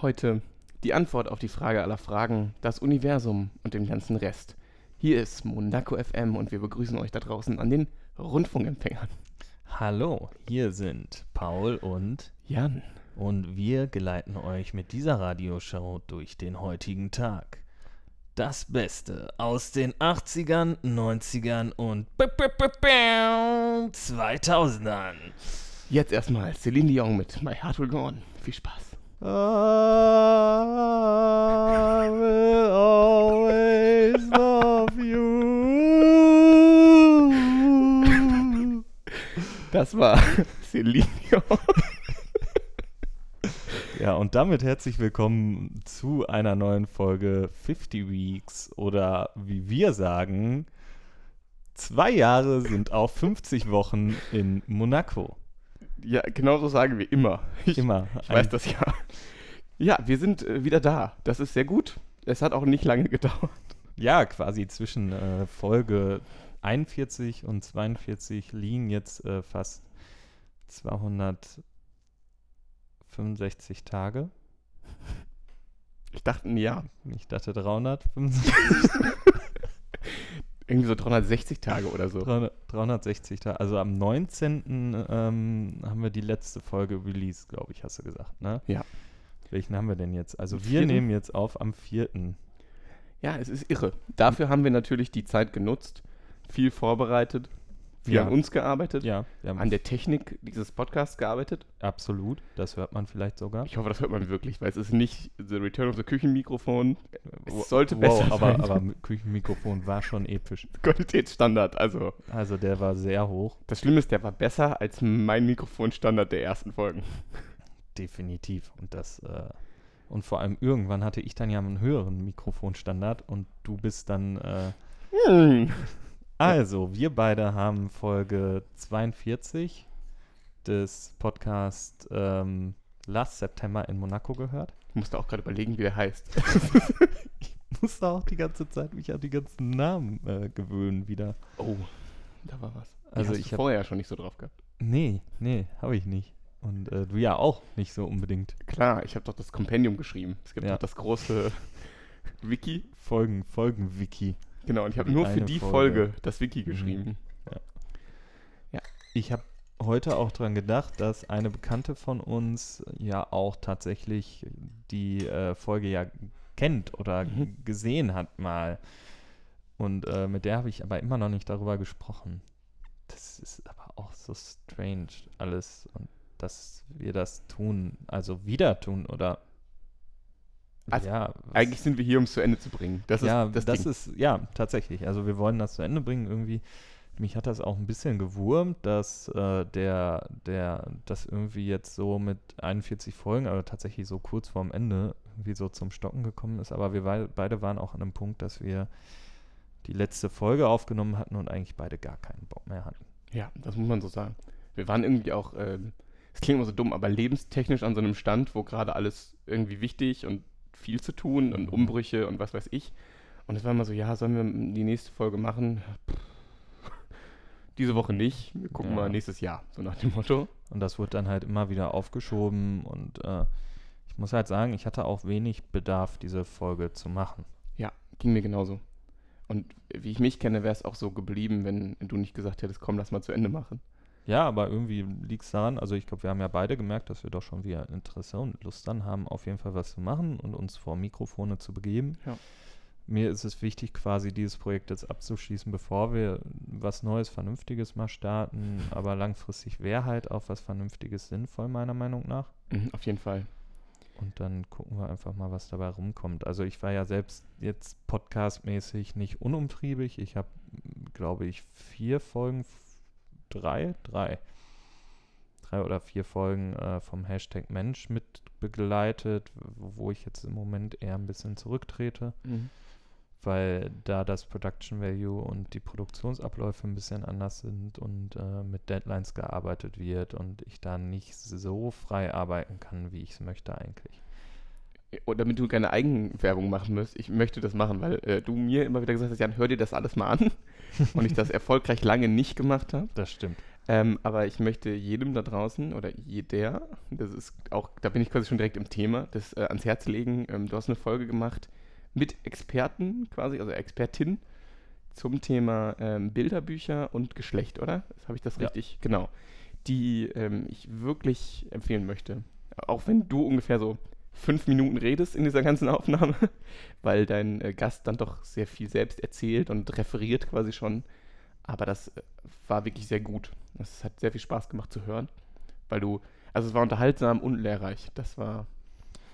Heute die Antwort auf die Frage aller Fragen, das Universum und den ganzen Rest. Hier ist Monaco FM und wir begrüßen euch da draußen an den Rundfunkempfängern. Hallo, hier sind Paul und Jan. Und wir geleiten euch mit dieser Radioshow durch den heutigen Tag. Das Beste aus den 80ern, 90ern und 2000ern. Jetzt erstmal Celine Dion mit My Heart Will Go On. Viel Spaß. I will always love you. Das war Celine. Ja, und damit herzlich willkommen zu einer neuen Folge 50 Weeks oder wie wir sagen, zwei Jahre sind auf 50 Wochen in Monaco. Ja, genau so sagen wir immer. Ich, Immer. ich weiß das ja. Ja, wir sind äh, wieder da. Das ist sehr gut. Es hat auch nicht lange gedauert. Ja, quasi zwischen äh, Folge 41 und 42 liegen jetzt äh, fast 265 Tage. Ich dachte ein Jahr. Ich dachte 365, Irgendwie so 360 Tage oder so. 300 360 Tage. Also am 19. Ähm, haben wir die letzte Folge released, glaube ich, hast du gesagt, ne? Ja. Welchen haben wir denn jetzt? Also Am wir vierten? nehmen jetzt auf am 4. Ja, es ist irre. Dafür haben wir natürlich die Zeit genutzt, viel vorbereitet, viel Ja. an uns gearbeitet, Ja, wir haben an der Technik dieses Podcasts gearbeitet. absolut. Das hört man vielleicht sogar. Ich hoffe, das hört man wirklich, weil es ist nicht The Return of the Küchenmikrofon. Es sollte wow, besser aber, sein. aber Küchenmikrofon war schon episch. Qualitätsstandard. Also, Also der war sehr hoch, das Schlimme ist, der war besser als mein Mikrofonstandard der ersten Folgen. definitiv. Und das äh, und vor allem irgendwann hatte ich dann ja einen höheren Mikrofonstandard und du bist dann äh, Hm. Also, wir beide haben Folge 42 des Podcasts ähm, Last September in Monaco gehört. Ich musste auch gerade überlegen, wie der heißt. Ich musste auch die ganze Zeit mich an die ganzen Namen äh, gewöhnen wieder. Oh, da war was. Die Also ich du hab- vorher schon nicht so drauf gehabt. Nee, nee, habe ich nicht. Und äh, du ja auch nicht so unbedingt. Klar, ich habe doch das Kompendium geschrieben. Es gibt Ja. doch das große Wiki. Folgen, Folgen-Wiki. Genau, und ich habe nur für die Folge. Folge, das Wiki geschrieben. Ich habe heute auch dran gedacht, dass eine Bekannte von uns ja auch tatsächlich die äh, Folge ja kennt oder Mhm. gesehen hat mal. Und äh, mit der habe ich aber immer noch nicht darüber gesprochen. Das ist aber auch so strange alles und dass wir das tun, also wieder tun oder Also, ja, Eigentlich sind wir hier, um es zu Ende zu bringen. Das ja, ist das, das ist, ja, tatsächlich. Also wir wollen das zu Ende bringen irgendwie. Mich hat das auch ein bisschen gewurmt, dass äh, der, der, das irgendwie jetzt so mit 41 Folgen, aber tatsächlich so kurz vorm Ende irgendwie so zum Stocken gekommen ist. Aber wir beide waren auch an einem Punkt, dass wir die letzte Folge aufgenommen hatten und eigentlich beide gar keinen Bock mehr hatten. Ja, das muss man so sagen. Wir waren irgendwie auch, ähm, es klingt immer so dumm, aber lebenstechnisch an so einem Stand, wo gerade alles irgendwie wichtig und viel zu tun und Mhm. Umbrüche und was weiß ich. Und es war immer so, ja, sollen wir die nächste Folge machen? Pff. Diese Woche nicht. Wir gucken Ja. mal nächstes Jahr, so nach dem Motto. Und das wurde dann halt immer wieder aufgeschoben und äh, ich muss halt sagen, ich hatte auch wenig Bedarf, diese Folge zu machen. Ja, ging mir genauso. Und wie ich mich kenne, wäre es auch so geblieben, wenn du nicht gesagt hättest, komm, lass mal zu Ende machen. Ja, aber irgendwie liegt es daran, also ich glaube, wir haben ja beide gemerkt, dass wir doch schon wieder Interesse und Lust dann haben, auf jeden Fall was zu machen und uns vor Mikrofone zu begeben. Ja. Mir ist es wichtig, quasi dieses Projekt jetzt abzuschließen, bevor wir was Neues, Vernünftiges mal starten. Aber langfristig wäre halt auch was Vernünftiges sinnvoll, meiner Meinung nach. Mhm, auf jeden Fall. Und dann gucken wir einfach mal, was dabei rumkommt. Also ich war ja selbst jetzt podcastmäßig nicht unumtriebig. Ich habe, glaube ich, vier Folgen, drei, drei, drei oder vier Folgen äh, vom Hashtag Mensch mit begleitet, wo ich jetzt im Moment eher ein bisschen zurücktrete, Mhm. weil da das Production Value und die Produktionsabläufe ein bisschen anders sind und äh, mit Deadlines gearbeitet wird und ich da nicht so frei arbeiten kann, wie ich es möchte eigentlich. Und damit du keine Eigenwerbung machen musst, ich möchte das machen, weil äh, du mir immer wieder gesagt hast, Jan, hör dir das alles mal an. Und ich das erfolgreich lange nicht gemacht habe. Das stimmt. Ähm, aber ich möchte jedem da draußen oder jeder, das ist auch, da bin ich quasi schon direkt im Thema, das äh, ans Herz legen. Ähm, du hast eine Folge gemacht mit Experten quasi, also Expertin zum Thema ähm, Bilderbücher und Geschlecht, oder? Habe ich das Ja. richtig? Genau. Die ähm, ich wirklich empfehlen möchte. Auch wenn du ungefähr so fünf Minuten redest in dieser ganzen Aufnahme, weil dein äh, Gast dann doch sehr viel selbst erzählt und referiert quasi schon. Aber das äh, war wirklich sehr gut. Es hat sehr viel Spaß gemacht zu hören, weil du, also es war unterhaltsam und lehrreich. Das war,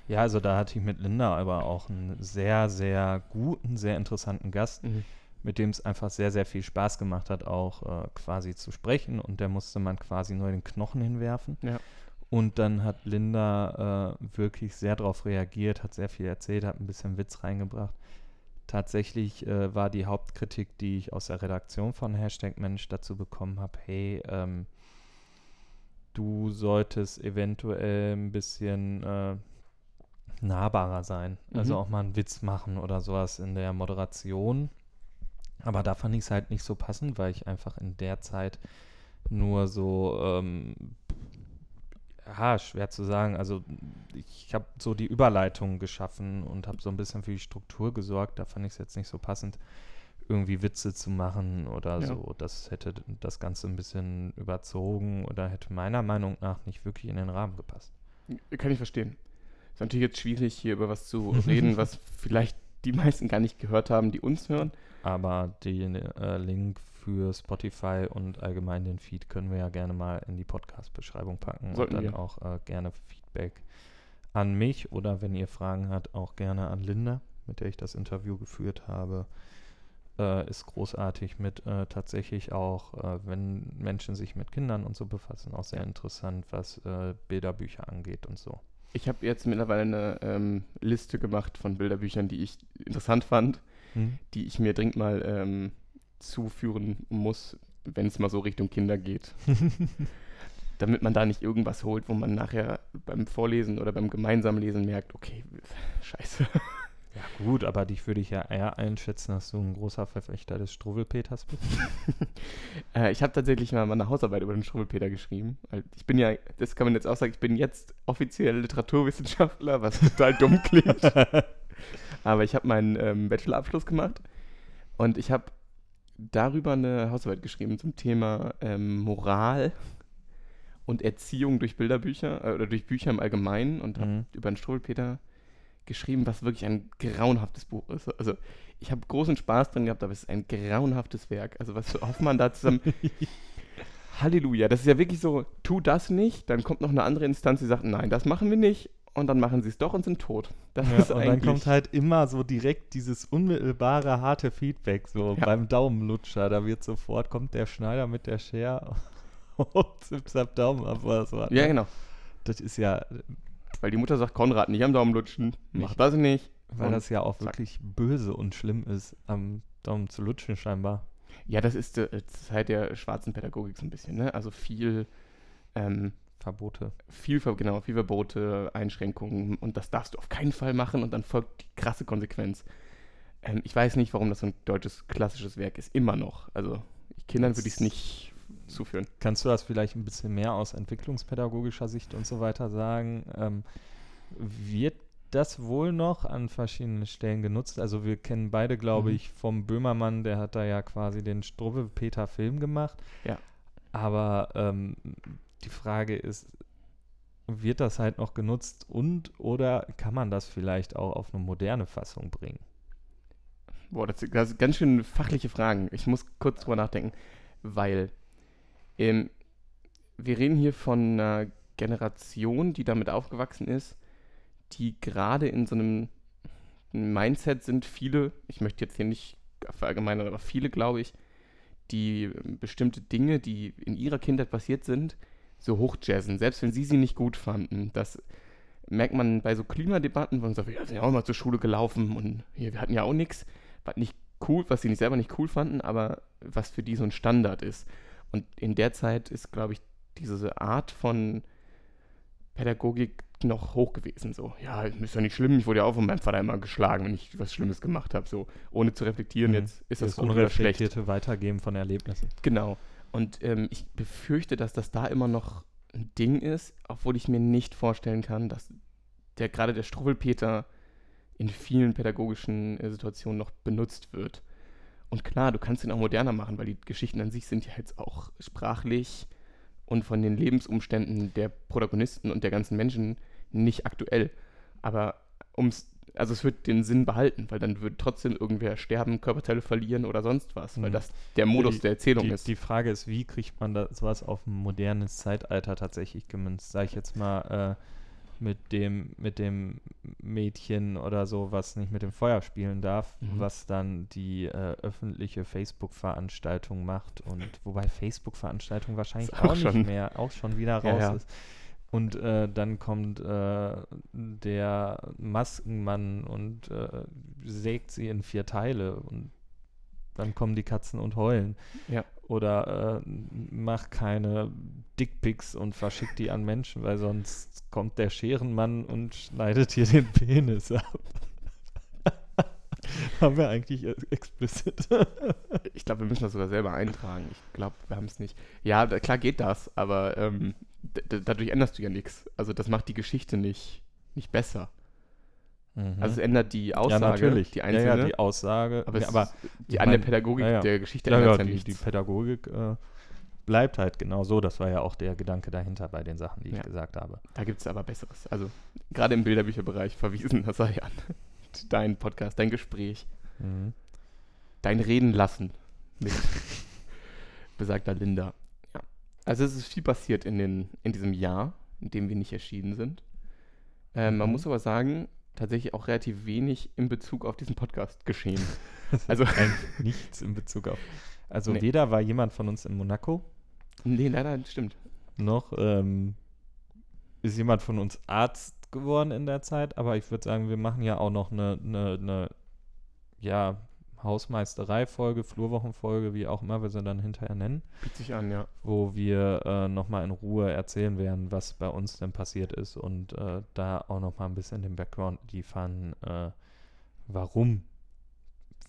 Ja, also da hatte ich mit Linda aber auch einen sehr, sehr guten, sehr interessanten Gast, mit dem es einfach sehr, sehr viel Spaß gemacht hat, auch äh, quasi zu sprechen. Und der musste man quasi nur den Knochen hinwerfen. Ja. Und dann hat Linda äh, wirklich sehr darauf reagiert, hat sehr viel erzählt, hat ein bisschen Witz reingebracht. Tatsächlich äh, war die Hauptkritik, die ich aus der Redaktion von Hashtag Mensch dazu bekommen habe, hey, ähm, du solltest eventuell ein bisschen äh, nahbarer sein. Also Mhm. auch mal einen Witz machen oder sowas in der Moderation. Aber da fand ich es halt nicht so passend, weil ich einfach in der Zeit nur so, ähm, ja, schwer zu sagen. Also ich habe so die Überleitung geschaffen und habe so ein bisschen für die Struktur gesorgt. Da fand ich es jetzt nicht so passend, irgendwie Witze zu machen oder Ja. so. Das hätte das Ganze ein bisschen überzogen oder hätte meiner Meinung nach nicht wirklich in den Rahmen gepasst. kann ich verstehen. Ist natürlich jetzt schwierig, hier über was zu reden, was vielleicht die meisten gar nicht gehört haben, die uns hören. Aber den äh, Link für Spotify und allgemein den Feed können wir ja gerne mal in die Podcast-Beschreibung packen Sollten und dann wir. auch äh, gerne Feedback an mich oder wenn ihr Fragen habt, auch gerne an Linda, mit der ich das Interview geführt habe. Äh, ist großartig mit äh, tatsächlich auch, äh, wenn Menschen sich mit Kindern und so befassen, auch sehr interessant, was äh, Bilderbücher angeht und so. Ich habe jetzt mittlerweile eine ähm, Liste gemacht von Bilderbüchern, die ich interessant fand, die ich mir dringend mal ähm, zuführen muss, wenn es mal so Richtung Kinder geht. Damit man da nicht irgendwas holt, wo man nachher beim Vorlesen oder beim gemeinsamen Lesen merkt, okay, scheiße. Ja gut, aber dich würde ich ja eher einschätzen, dass du ein großer Verfechter des Struwwelpeters bist. Äh, ich habe tatsächlich mal meine Hausarbeit über den Struwwelpeter geschrieben. Ich bin ja, das kann man jetzt auch sagen, ich bin jetzt offiziell Literaturwissenschaftler, was total dumm klingt. Aber ich habe meinen ähm, Bachelorabschluss gemacht und ich habe darüber eine Hausarbeit geschrieben zum Thema ähm, Moral und Erziehung durch Bilderbücher äh, oder durch Bücher im Allgemeinen und habe Mhm. über den Struwwelpeter geschrieben, was wirklich ein grauenhaftes Buch ist. Also ich habe großen Spaß drin gehabt, aber es ist ein grauenhaftes Werk. Also was Hoffmann da zusammen... Halleluja, das ist ja wirklich so, tu das nicht, dann kommt noch eine andere Instanz, die sagt, nein, das machen wir nicht und dann machen sie es doch und sind tot. Das Ja, ist und dann kommt halt immer so direkt dieses unmittelbare, harte Feedback, so Ja. beim Daumenlutscher. Da wird sofort, kommt der Schneider mit der Schere und zippt Daumen ab oder so. ja, genau. Das ist ja, Weil die Mutter sagt, Konrad, nicht am Daumen lutschen, mach das nicht. weil Und das ja auch zack. wirklich böse und schlimm ist, am Daumen zu lutschen scheinbar. Ja, das ist äh, Zeit der schwarzen Pädagogik so ein bisschen, ne? Also viel, ähm, Verbote. viel, genau, viel Verbote, Einschränkungen und das darfst du auf keinen Fall machen und dann folgt die krasse Konsequenz. Ähm, ich weiß nicht, warum das so ein deutsches klassisches Werk ist, immer noch. Also Kindern würde ich es nicht zuführen. Kannst du das vielleicht ein bisschen mehr aus entwicklungspädagogischer Sicht und so weiter sagen? Ähm, wird das wohl noch an verschiedenen Stellen genutzt? Also wir kennen beide, glaube Mhm. ich, vom Böhmermann, der hat da ja quasi den Strubbe-Peter-Film gemacht. Ja. Aber ähm, die Frage ist, wird das halt noch genutzt und oder kann man das vielleicht auch auf eine moderne Fassung bringen? Boah, das, sind ganz schön fachliche Fragen. Ich muss kurz drüber nachdenken, weil ähm, wir reden hier von einer Generation, die damit aufgewachsen ist, die gerade in so einem Mindset sind, viele, ich möchte jetzt hier nicht verallgemeinern, aber viele, glaube ich, die bestimmte Dinge, die in ihrer Kindheit passiert sind, so hochjazzen, selbst wenn sie sie nicht gut fanden. Das merkt man bei so Klimadebatten, wo man sagt, wir sind ja auch mal zur Schule gelaufen und hier, wir hatten ja auch nichts, was nicht cool, was sie nicht selber nicht cool fanden, aber was für die so ein Standard ist. Und in der Zeit ist, glaube ich, diese Art von Pädagogik noch hoch gewesen. So, ja, ist ja nicht schlimm, ich wurde ja auch von meinem Vater immer geschlagen, wenn ich was Schlimmes gemacht habe. So, ohne zu reflektieren, Mhm. jetzt ist das das gut oder schlecht. Weitergeben von Erlebnissen. Genau. Und ähm, ich befürchte, dass das da immer noch ein Ding ist, obwohl ich mir nicht vorstellen kann, dass der gerade der Struwwelpeter in vielen pädagogischen äh, Situationen noch benutzt wird. Und klar, du kannst ihn auch moderner machen, weil die Geschichten an sich sind ja jetzt auch sprachlich und von den Lebensumständen der Protagonisten und der ganzen Menschen nicht aktuell. Aber ums, also es wird den Sinn behalten, weil dann wird trotzdem irgendwer sterben, Körperteile verlieren oder sonst was, weil Mhm. das der Modus Die- der Erzählung Die, ist. die Frage ist, wie kriegt man da sowas auf ein modernes Zeitalter tatsächlich gemünzt? Sag ich jetzt mal äh, mit dem mit dem Mädchen oder so, was nicht mit dem Feuer spielen darf, Mhm. was dann die äh, öffentliche Facebook-Veranstaltung macht und wobei Facebook-Veranstaltung wahrscheinlich auch, auch nicht schon- mehr auch schon wieder Ja, raus ja. ist. Und äh, dann kommt äh, der Maskenmann und äh, sägt sie in vier Teile und dann kommen die Katzen und heulen. Ja. Oder äh, mach keine Dickpics und verschick die an Menschen, weil sonst kommt der Scherenmann und schneidet dir den Penis ab. Haben wir eigentlich äh, explicit. Ich glaube, wir müssen das sogar selber eintragen. Ich glaube, wir haben es nicht. Ja, klar geht das, aber ähm, dadurch änderst du ja nichts. Also das macht die Geschichte nicht, nicht besser. Also es ändert die Aussage, Mhm. ja, natürlich. die einzelne, ja, ja, die Aussage. aber, aber die an der Pädagogik ja, der Geschichte ändert ja, ja die, nichts. die Pädagogik äh, bleibt halt genau so. Das war ja auch der Gedanke dahinter bei den Sachen, die ich gesagt habe. Da gibt es aber Besseres. Also gerade im Bilderbücherbereich verwiesen, das sei an dein Podcast, dein Gespräch, Mhm. dein Reden lassen mit besagter Linda. Also es ist viel passiert in, den, in diesem Jahr, in dem wir nicht erschienen sind. Ähm, Man Mhm. muss aber sagen, tatsächlich auch relativ wenig in Bezug auf diesen Podcast geschehen. Also- Eigentlich nichts in Bezug auf. Also Nee. weder war jemand von uns in Monaco, nee, leider stimmt. noch ähm, ist jemand von uns Arzt geworden in der Zeit, aber ich würde sagen, wir machen ja auch noch eine, eine, eine ja, Hausmeisterei-Folge, Flurwochenfolge, wie auch immer wir sie dann hinterher nennen, Bietet sich an, ja. wo wir äh, nochmal in Ruhe erzählen werden, was bei uns denn passiert ist und äh, da auch nochmal ein bisschen den Background liefern, äh, warum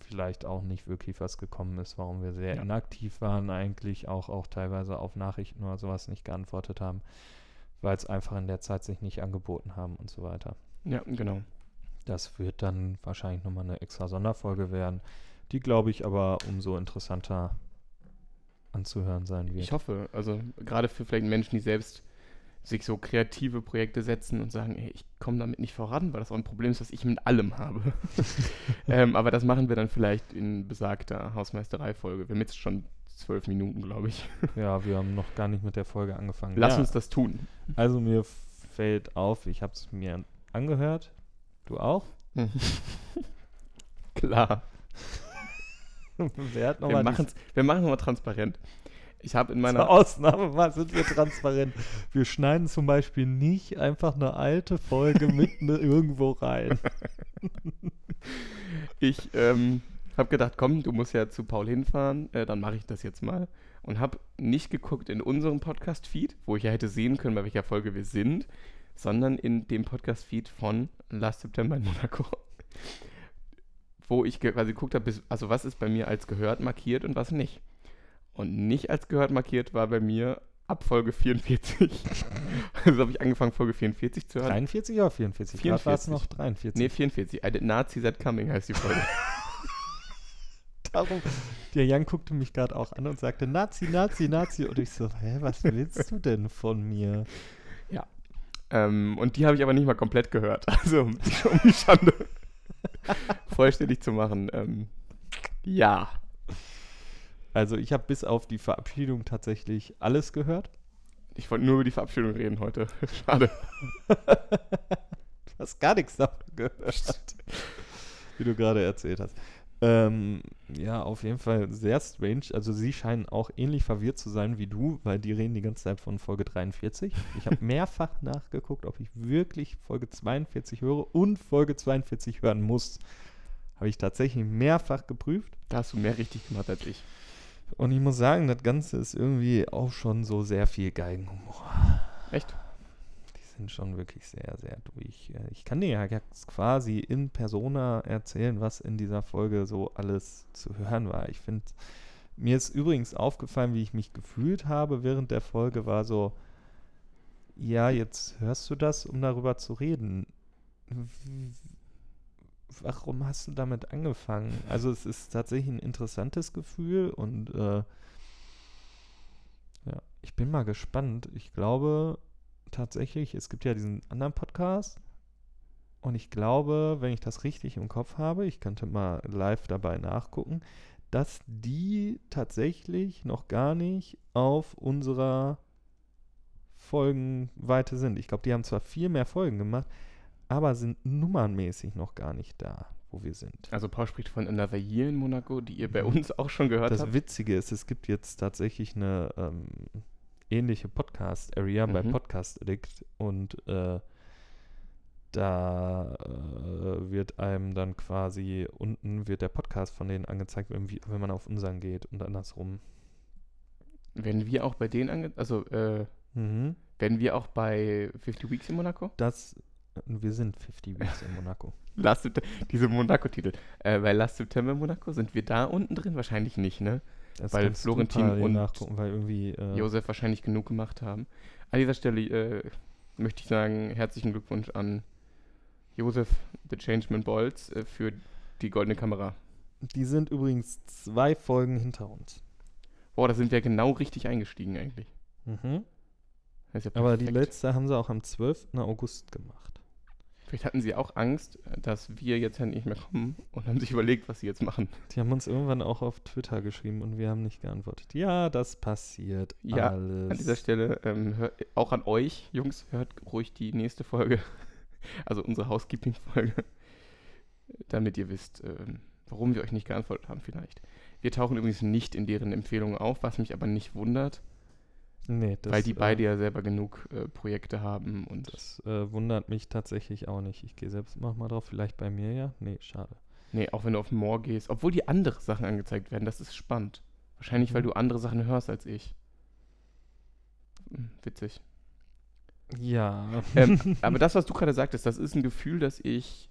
vielleicht auch nicht wirklich was gekommen ist, warum wir sehr Ja. inaktiv waren eigentlich, auch, auch teilweise auf Nachrichten oder sowas nicht geantwortet haben, weil es einfach in der Zeit sich nicht angeboten haben und so weiter. Ja, genau. Das wird dann wahrscheinlich nochmal eine extra Sonderfolge werden, die, glaube ich, aber umso interessanter anzuhören sein wird. Ich hoffe, also gerade für vielleicht Menschen, die selbst sich so kreative Projekte setzen und sagen, ey, ich komme damit nicht voran, weil das auch ein Problem ist, was ich mit allem habe. ähm, aber das machen wir dann vielleicht in besagter Hausmeisterei-Folge. Wir haben jetzt schon zwölf Minuten, glaube ich. Ja, wir haben noch gar nicht mit der Folge angefangen. Lass ja, uns das tun. Also mir fällt auf, ich habe es mir angehört. Du auch? Klar. Wer Wir wir machen es mal transparent. Ich habe in Zur meiner. Ausnahme mal sind wir transparent. Wir schneiden zum Beispiel nicht einfach eine alte Folge mitten irgendwo rein. Ich ähm, habe gedacht, komm, du musst ja zu Paul hinfahren, äh, dann mache ich das jetzt mal. Und habe nicht geguckt in unserem Podcast-Feed, wo ich ja hätte sehen können, bei welcher Folge wir sind, sondern in dem Podcast-Feed von Last September in Monaco. Wo ich quasi geguckt habe, also was ist bei mir als gehört markiert und was nicht. Und nicht als gehört markiert war bei mir ab Folge 44. also habe ich angefangen, Folge 44 zu hören. 43 oder 44? Gerade war es 44. noch 43. Nee, 44. I did not see that coming heißt die Folge. darum. Der Jan guckte mich gerade auch an und sagte Nazi, Nazi, Nazi. Und ich so, hä, was willst du denn von mir? Ähm, und die habe ich aber nicht mal komplett gehört. Also, um die Schande vollständig zu machen. Ähm, ja. Also ich habe bis auf die Verabschiedung tatsächlich alles gehört. Ich wollte nur über die Verabschiedung reden heute. Schade. Du hast gar nichts davon gehört, wie du gerade erzählt hast. Ähm, ja, auf jeden Fall sehr strange. Also sie scheinen auch ähnlich verwirrt zu sein wie du, weil die reden die ganze Zeit von Folge 43. Ich habe mehrfach nachgeguckt, ob ich wirklich Folge 42 höre und Folge 42 hören muss. Habe ich tatsächlich mehrfach geprüft. Da hast du mehr richtig gemacht als ich. Und ich muss sagen, das Ganze ist irgendwie auch schon so sehr viel Geigenhumor. Echt? Sind schon wirklich sehr, sehr durch. Äh, Ich kann dir ja quasi in Persona erzählen, was in dieser Folge so alles zu hören war. Ich finde, Mir ist übrigens aufgefallen, wie ich mich gefühlt habe während der Folge, war so, ja, jetzt hörst du das, um darüber zu reden. Warum hast du damit angefangen? Also es ist tatsächlich ein interessantes Gefühl und äh, ja, ich bin mal gespannt. Ich glaube tatsächlich, es gibt ja diesen anderen Podcast und ich glaube, wenn ich das richtig im Kopf habe, ich könnte mal live dabei nachgucken, dass die tatsächlich noch gar nicht auf unserer Folgenweite sind. Ich glaube, die haben zwar viel mehr Folgen gemacht, aber sind nummernmäßig noch gar nicht da, wo wir sind. Also Paul spricht von Another Year in Monaco, die ihr bei Mhm. uns auch schon gehört Das habt. Witzige ist, es gibt jetzt tatsächlich eine ähm, ähnliche Podcast-Area bei Mhm. Podcast Addict und äh, da äh, wird einem dann quasi unten wird der Podcast von denen angezeigt, wenn, wenn man auf unseren geht und andersrum. Werden wir auch bei denen ange... Also, äh, Mhm. werden wir auch bei 50 Weeks in Monaco? Das, wir sind 50 Weeks in Monaco. Last diese Monaco-Titel. Äh, bei Last September Monaco sind wir da unten drin? Wahrscheinlich nicht, ne? Das Weil Florentin und nachgucken, weil irgendwie äh, Josef wahrscheinlich genug gemacht haben. An dieser Stelle äh, möchte ich sagen, herzlichen Glückwunsch an Josef, The Changeman Bolz, äh, für die goldene Kamera. die sind übrigens zwei Folgen hinter uns. Boah, da sind wir genau richtig eingestiegen eigentlich. Mhm. Ja Aber die letzte haben sie auch am 12. August gemacht. Vielleicht hatten sie auch Angst, dass wir jetzt ja nicht mehr kommen und haben sich überlegt, was sie jetzt machen. Die haben uns irgendwann auch auf Twitter geschrieben und wir haben nicht geantwortet. Ja, das passiert Ja, alles. An dieser Stelle ähm, hör, auch an euch, Jungs, hört ruhig die nächste Folge, also unsere Housekeeping-Folge, damit ihr wisst, ähm, warum wir euch nicht geantwortet haben vielleicht. Wir tauchen übrigens nicht in deren Empfehlungen auf, was mich aber nicht wundert, nee, das, weil die beide äh, ja selber genug äh, Projekte haben und Das äh, wundert mich tatsächlich auch nicht. Ich gehe selbst noch mal drauf. Vielleicht bei mir ja? Nee, schade. nee, auch wenn du auf More gehst, obwohl die andere Sachen angezeigt werden, das ist spannend. Wahrscheinlich, weil Mhm. du andere Sachen hörst als ich. Hm, witzig. Ja. ähm, aber das, was du gerade sagtest, das ist ein Gefühl, das ich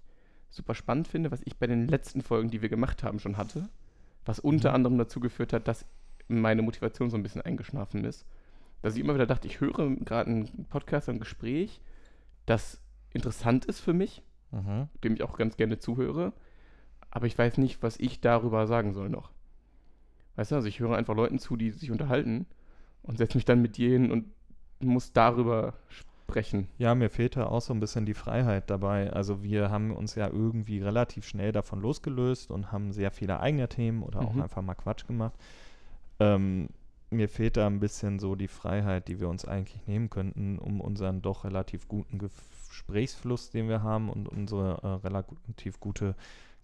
super spannend finde, was ich bei den letzten Folgen, die wir gemacht haben, schon hatte. Was unter Mhm. anderem dazu geführt hat, dass meine Motivation so ein bisschen eingeschlafen ist. Dass ich immer wieder dachte, ich höre gerade einen Podcast, ein Gespräch, das interessant ist für mich, mhm. dem ich auch ganz gerne zuhöre, aber ich weiß nicht, was ich darüber sagen soll noch. Weißt du, also ich höre einfach Leuten zu, die sich unterhalten und setze mich dann mit dir hin und muss darüber sprechen. Ja, mir fehlte auch so ein bisschen die Freiheit dabei. Also wir haben uns ja irgendwie relativ schnell davon losgelöst und haben sehr viele eigene Themen oder auch Mhm. einfach mal Quatsch gemacht. Ähm, mir fehlt da ein bisschen so die Freiheit, die wir uns eigentlich nehmen könnten, um unseren doch relativ guten Gesprächsfluss, den wir haben und unsere äh, relativ gute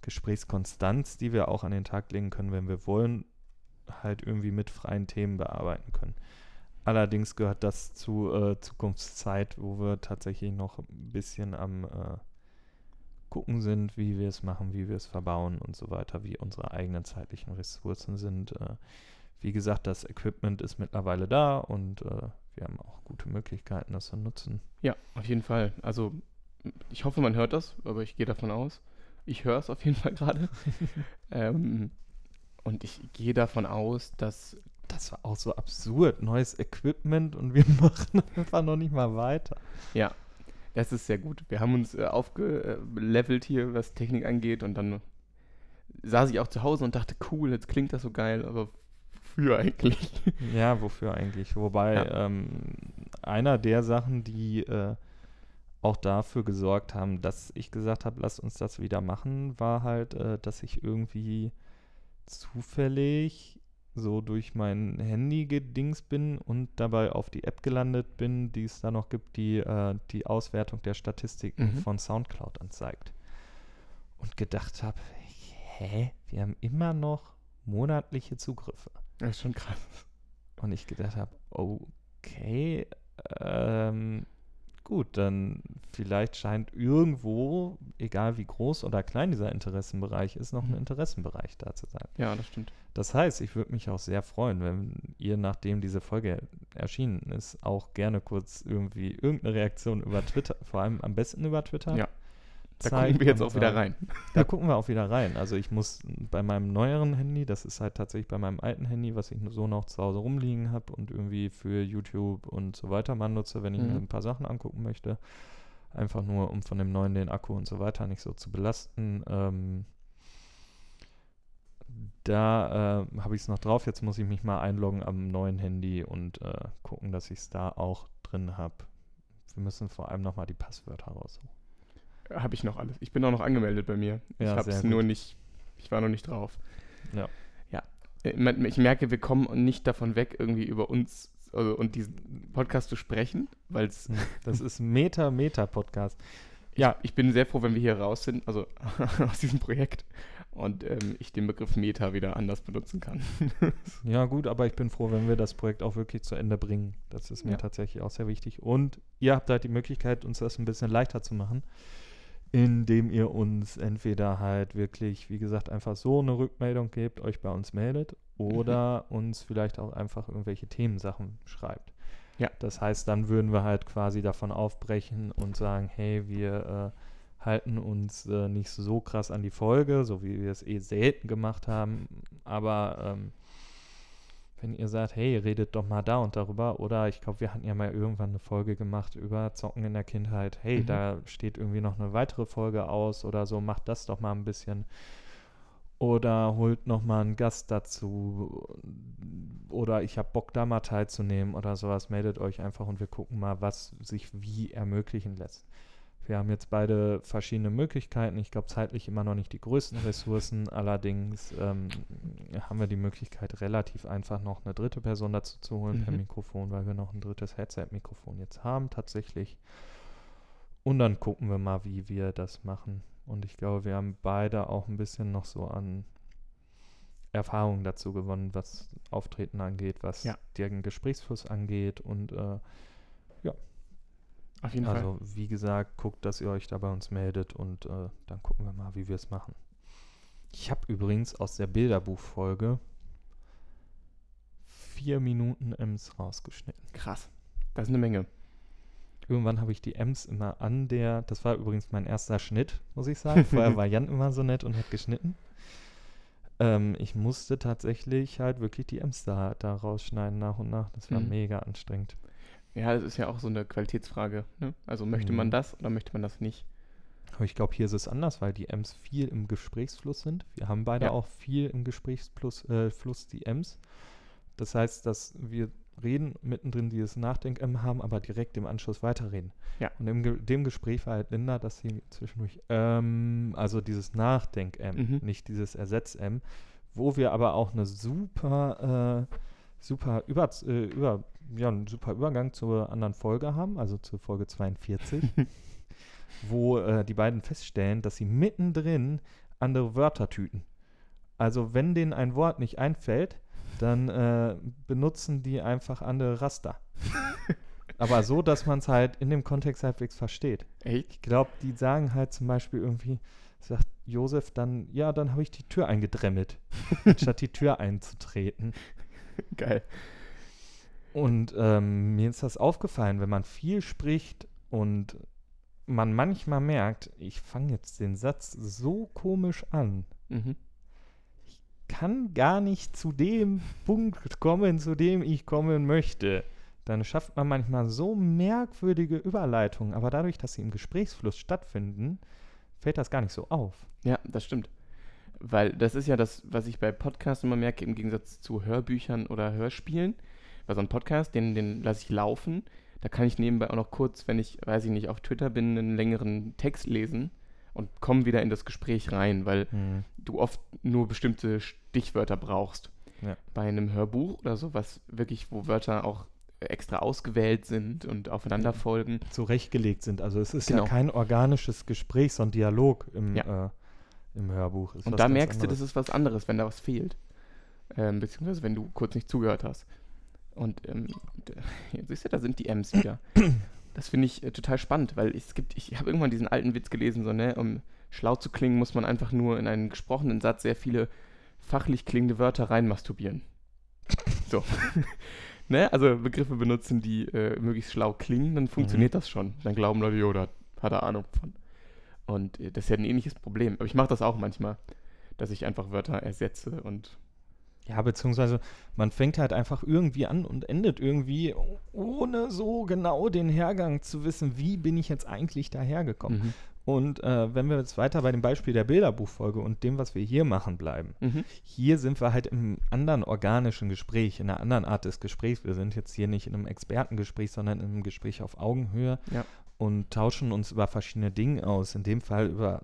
Gesprächskonstanz, die wir auch an den Tag legen können, wenn wir wollen, halt irgendwie mit freien Themen bearbeiten können. Allerdings gehört das zu äh, Zukunftszeit, wo wir tatsächlich noch ein bisschen am äh, gucken sind, wie wir es machen, wie wir es verbauen und so weiter, wie unsere eigenen zeitlichen Ressourcen sind. Äh, wie gesagt, das Equipment ist mittlerweile da und äh, wir haben auch gute Möglichkeiten, das zu nutzen. Ja, auf jeden Fall. Also ich hoffe, man hört das, aber ich gehe davon aus. Ich höre es auf jeden Fall gerade. ähm, und ich gehe davon aus, dass Das war auch so absurd. Neues Equipment und wir machen einfach noch nicht mal weiter. Ja, das ist sehr gut. Wir haben uns äh, aufgelevelt hier, was Technik angeht und dann saß ich auch zu Hause und dachte, cool, jetzt klingt das so geil, aber wofür eigentlich? Ja, wofür eigentlich? Wobei Ja. ähm, einer der Sachen, die äh, auch dafür gesorgt haben, dass ich gesagt habe, lass uns das wieder machen, war halt, äh, dass ich irgendwie zufällig so durch mein Handy gedings bin und dabei auf die App gelandet bin, die es da noch gibt, die äh, die Auswertung der Statistiken Mhm. von SoundCloud anzeigt. Und gedacht habe, hä, wir haben immer noch monatliche Zugriffe. Das ist schon krass. Und ich gedacht habe, okay, ähm, gut, dann vielleicht scheint irgendwo, egal wie groß oder klein dieser Interessenbereich ist, noch ein Mhm. Interessenbereich da zu sein. Ja, das stimmt. Das heißt, ich würde mich auch sehr freuen, wenn ihr, nachdem diese Folge erschienen ist, auch gerne kurz irgendwie irgendeine Reaktion über Twitter, vor allem am besten über Twitter, Ja. Da zeigt. gucken wir jetzt auch wieder rein. Da gucken wir auch wieder rein. Also ich muss bei meinem neueren Handy, das ist halt tatsächlich bei meinem alten Handy, was ich so noch zu Hause rumliegen habe und irgendwie für YouTube und so weiter mal nutze, wenn ich mir Mhm. ein paar Sachen angucken möchte. Einfach nur, um von dem neuen den Akku und so weiter nicht so zu belasten. Ähm, da äh, habe ich es noch drauf. Jetzt muss ich mich mal einloggen am neuen Handy und äh, gucken, dass ich es da auch drin habe. Wir müssen vor allem nochmal die Passwörter raussuchen. Habe ich noch alles. Ich bin auch noch angemeldet bei mir. ich Ja, habe es nur nicht, ich war noch nicht drauf. Ja. Ja. Äh, Ich merke, wir kommen nicht davon weg, irgendwie über uns also, und diesen Podcast zu sprechen, weil es Das ist Meta, Meta-Podcast. Ja, ich bin sehr froh, wenn wir hier raus sind, also aus diesem Projekt und ähm, ich den Begriff Meta wieder anders benutzen kann. Ja, gut, aber ich bin froh, wenn wir das Projekt auch wirklich zu Ende bringen. Das ist mir Ja. tatsächlich auch sehr wichtig. Und ihr habt halt die Möglichkeit, uns das ein bisschen leichter zu machen, indem ihr uns entweder halt wirklich, wie gesagt, einfach so eine Rückmeldung gebt, euch bei uns meldet oder uns vielleicht auch einfach irgendwelche Themensachen schreibt. Ja. Das heißt, dann würden wir halt quasi davon aufbrechen und sagen, hey, wir äh, halten uns äh, nicht so krass an die Folge, so wie wir es eh selten gemacht haben, aber ähm, wenn ihr sagt, hey, redet doch mal da und darüber, oder ich glaube, wir hatten ja mal irgendwann eine Folge gemacht über Zocken in der Kindheit, hey, Mhm. da steht irgendwie noch eine weitere Folge aus oder so, macht das doch mal ein bisschen. Oder holt noch mal einen Gast dazu. Oder ich habe Bock, da mal teilzunehmen oder sowas. Meldet euch einfach und wir gucken mal, was sich wie ermöglichen lässt. Wir haben jetzt beide verschiedene Möglichkeiten. Ich glaube, zeitlich immer noch nicht die größten Ressourcen. Allerdings ähm, haben wir die Möglichkeit, relativ einfach noch eine dritte Person dazu zu holen per Mhm. Mikrofon, weil wir noch ein drittes Headset-Mikrofon jetzt haben, tatsächlich. Und dann gucken wir mal, wie wir das machen. Und ich glaube, wir haben beide auch ein bisschen noch so an Erfahrung dazu gewonnen, was Auftreten angeht, was Ja. den Gesprächsfluss angeht. Und äh, Auf jeden Fall. also, wie gesagt, guckt, dass ihr euch da bei uns meldet und äh, dann gucken wir mal, wie wir es machen. Ich habe übrigens aus der Bilderbuchfolge vier Minuten Ems rausgeschnitten. Krass. Das ist eine Menge. Irgendwann habe ich die Ems immer an der, das war übrigens mein erster Schnitt, muss ich sagen. Vorher war Jan immer so nett und hat geschnitten. Ähm, ich musste tatsächlich halt wirklich die Ems da, da rausschneiden nach und nach. Das war Mhm. mega anstrengend. Ja, das ist ja auch so eine Qualitätsfrage. Ne? Also möchte man Mhm. das oder möchte man das nicht? Aber ich glaube, hier ist es anders, weil die Ems viel im Gesprächsfluss sind. Wir haben beide Ja. auch viel im Gesprächsfluss äh, Fluss die Ems. Das heißt, dass wir reden, mittendrin dieses Nachdenk-M haben, aber direkt im Anschluss weiterreden. Ja. Und in Ge dem Gespräch war halt Linda, dass sie zwischendurch, ähm, also dieses Nachdenk-M, Mhm. nicht dieses Ersetz-M, wo wir aber auch eine super, äh, super, über, äh, über, ja, einen super Übergang zur anderen Folge haben, also zur Folge 42 wo äh, die beiden feststellen, dass sie mittendrin andere Wörter tüten. Also wenn denen ein Wort nicht einfällt, dann äh, benutzen die einfach andere Raster. Aber so, dass man es halt in dem Kontext halbwegs versteht. Echt? Ich glaube, die sagen halt zum Beispiel irgendwie, sagt Josef dann, ja, dann habe ich die Tür eingedremmelt, statt die Tür einzutreten. Geil. Und ähm, mir ist das aufgefallen, wenn man viel spricht und man manchmal merkt, ich fange jetzt den Satz so komisch an, Mhm. kann gar nicht zu dem Punkt kommen, zu dem ich kommen möchte. Dann schafft man manchmal so merkwürdige Überleitungen, aber dadurch, dass sie im Gesprächsfluss stattfinden, fällt das gar nicht so auf. Ja, das stimmt. Weil das ist ja das, was ich bei Podcasts immer merke, im Gegensatz zu Hörbüchern oder Hörspielen. Bei so einem Podcast, den, den lasse ich laufen. Da kann ich nebenbei auch noch kurz, wenn ich, weiß ich nicht, auf Twitter bin, einen längeren Text lesen und komme wieder in das Gespräch rein, weil du oft nur bestimmte Stichwörter brauchst. Ja. Bei einem Hörbuch oder so, was wirklich, wo Wörter auch extra ausgewählt sind und aufeinander folgen. Zurechtgelegt sind. Also es ist Genau. ja kein organisches Gespräch, sondern Dialog im, Ja. äh, im Hörbuch. Ist Und da merkst du, anderes. das ist was anderes, wenn da was fehlt. Ähm, beziehungsweise wenn du kurz nicht zugehört hast. Und ähm, siehst du, da sind die M's wieder. Das finde ich äh, total spannend, weil es gibt, ich habe irgendwann diesen alten Witz gelesen, so, ne, um schlau zu klingen, muss man einfach nur in einen gesprochenen Satz sehr viele fachlich klingende Wörter reinmasturbieren. So. ne, also Begriffe benutzen, die äh, möglichst schlau klingen, dann funktioniert das schon. Dann glauben Leute, jo, da hat er Ahnung von. Und äh, das ist ja ein ähnliches Problem. Aber ich mache das auch manchmal, dass ich einfach Wörter ersetze und Ja, beziehungsweise man fängt halt einfach irgendwie an und endet irgendwie, ohne so genau den Hergang zu wissen, wie bin ich jetzt eigentlich dahergekommen. Mhm. Und äh, wenn wir jetzt weiter bei dem Beispiel der Bilderbuchfolge und dem, was wir hier machen, bleiben. Mhm. Hier sind wir halt im anderen organischen Gespräch, in einer anderen Art des Gesprächs. Wir sind jetzt hier nicht in einem Expertengespräch, sondern in einem Gespräch auf Augenhöhe Ja. Und tauschen uns über verschiedene Dinge aus. In dem Fall über.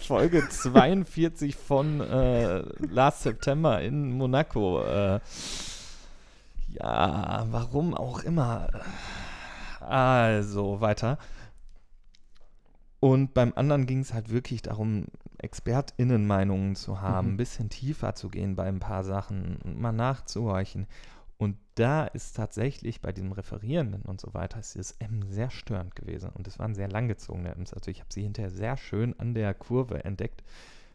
Folge 42 von äh, Last September in Monaco. Äh, ja, warum auch immer. Also, weiter. Und beim anderen ging es halt wirklich darum, ExpertInnen-Meinungen zu haben, Mhm. ein bisschen tiefer zu gehen bei ein paar Sachen und mal nachzuhorchen. Und da ist tatsächlich bei diesem Referierenden und so weiter ist dieses M sehr störend gewesen. Und es waren sehr langgezogene Ms. Also ich habe sie hinterher sehr schön an der Kurve entdeckt.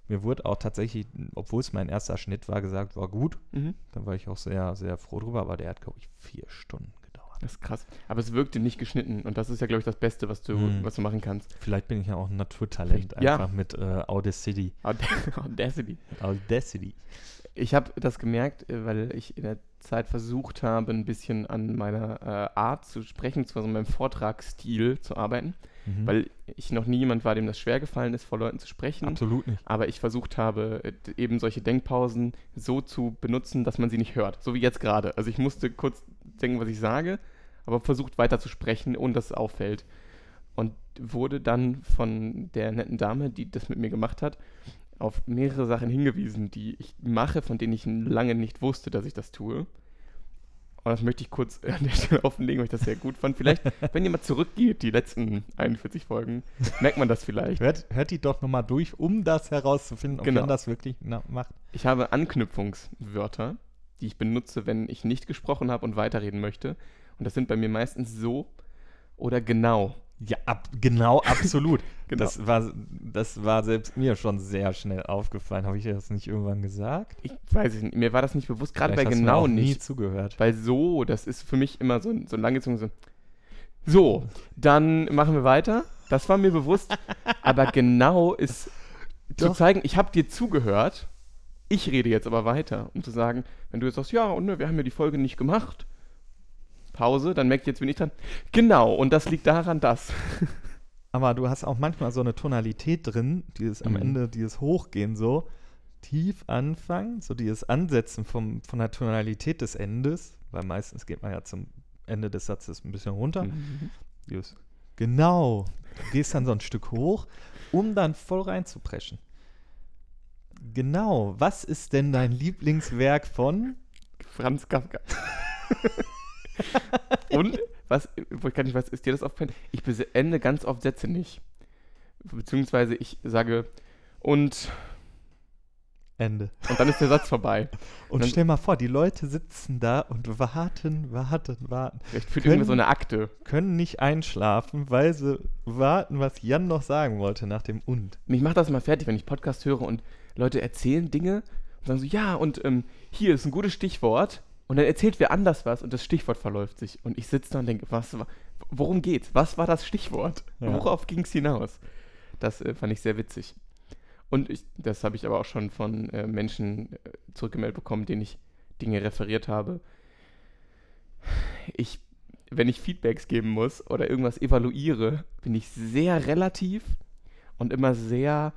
Mir wurde auch tatsächlich, obwohl es mein erster Schnitt war, gesagt, war gut. Mhm. Da war ich auch sehr, sehr froh drüber. Aber der hat, glaube ich, vier Stunden gedauert. Das ist krass. Aber es wirkte nicht geschnitten und das ist ja, glaube ich, das Beste, was du, Mhm. was du machen kannst. Vielleicht bin ich ja auch ein Naturtalent Ja. einfach mit äh, Audacity. Audacity. Audacity. Ich habe das gemerkt, äh, weil ich in der Zeit versucht habe, ein bisschen an meiner äh, Art zu sprechen, zwar so meinem Vortragsstil zu arbeiten, Mhm. weil ich noch nie jemand war, dem das schwer gefallen ist, vor Leuten zu sprechen. Absolut nicht. Aber ich versucht habe, äh, eben solche Denkpausen so zu benutzen, dass man sie nicht hört. So wie jetzt gerade. Also ich musste kurz denken, was ich sage, aber versucht weiter zu sprechen, ohne dass es auffällt. Und wurde dann von der netten Dame, die das mit mir gemacht hat, auf mehrere Sachen hingewiesen, die ich mache, von denen ich lange nicht wusste, dass ich das tue. Und das möchte ich kurz an der Stelle offenlegen, weil ich das sehr gut fand. Vielleicht, wenn ihr mal zurückgeht, die letzten 41 Folgen, merkt man das vielleicht. Hört, hört die doch nochmal durch, um das herauszufinden, ob Genau. man das wirklich macht. Ich habe Anknüpfungswörter, die ich benutze, wenn ich nicht gesprochen habe und weiterreden möchte. Und das sind bei mir meistens so oder genau. Ja, ab, genau, absolut. Genau. Das, war, das war selbst mir schon sehr schnell aufgefallen. Habe ich dir das nicht irgendwann gesagt? Ich weiß es nicht, mir war das nicht bewusst, gerade bei genau auch nie nicht. zugehört. Weil so, das ist für mich immer so, ein- so langgezogen so. So, dann machen wir weiter. Das war mir bewusst. aber genau ist zu zeigen, ich habe dir zugehört. Ich rede jetzt aber weiter, um zu sagen, wenn du jetzt sagst, ja, und ne, wir haben ja die Folge nicht gemacht. Pause, dann merkt jetzt bin ich dran. Genau, und das liegt daran, dass. Aber du hast auch manchmal so eine Tonalität drin, dieses am Mhm. Ende, dieses Hochgehen so, tief anfangen, so dieses Ansetzen vom, von der Tonalität des Endes, weil meistens geht man ja zum Ende des Satzes ein bisschen runter. Mhm. Just. Genau. Du gehst dann so ein Stück hoch, um dann voll reinzupreschen. Genau. Was ist denn dein Lieblingswerk von? Franz Kafka. Und was, wo ich gar nicht weiß, ist dir das aufgefallen? Ich beende ganz oft Sätze nicht. Beziehungsweise ich sage und Ende. und dann ist der Satz vorbei. Und Dann- stell mal vor, die Leute sitzen da und warten, warten, warten. Vielleicht Können- irgendwie so eine Akte. Können nicht einschlafen, weil sie warten, was Jan noch sagen wollte nach dem Und. Mich macht das mal fertig, wenn ich Podcast höre und Leute erzählen Dinge und sagen so, ja, und ähm, hier ist ein gutes Stichwort. Und dann erzählt wer anders was und das Stichwort verläuft sich. Und ich sitze da und denke, was, wa- worum geht's? Was war das Stichwort? Ja. Worauf ging es hinaus? Das äh, fand ich sehr witzig. Und ich, das habe ich aber auch schon von äh, Menschen äh, zurückgemeldet bekommen, denen ich Dinge referiert habe. Ich, wenn ich Feedbacks geben muss oder irgendwas evaluiere, bin ich sehr relativ und immer sehr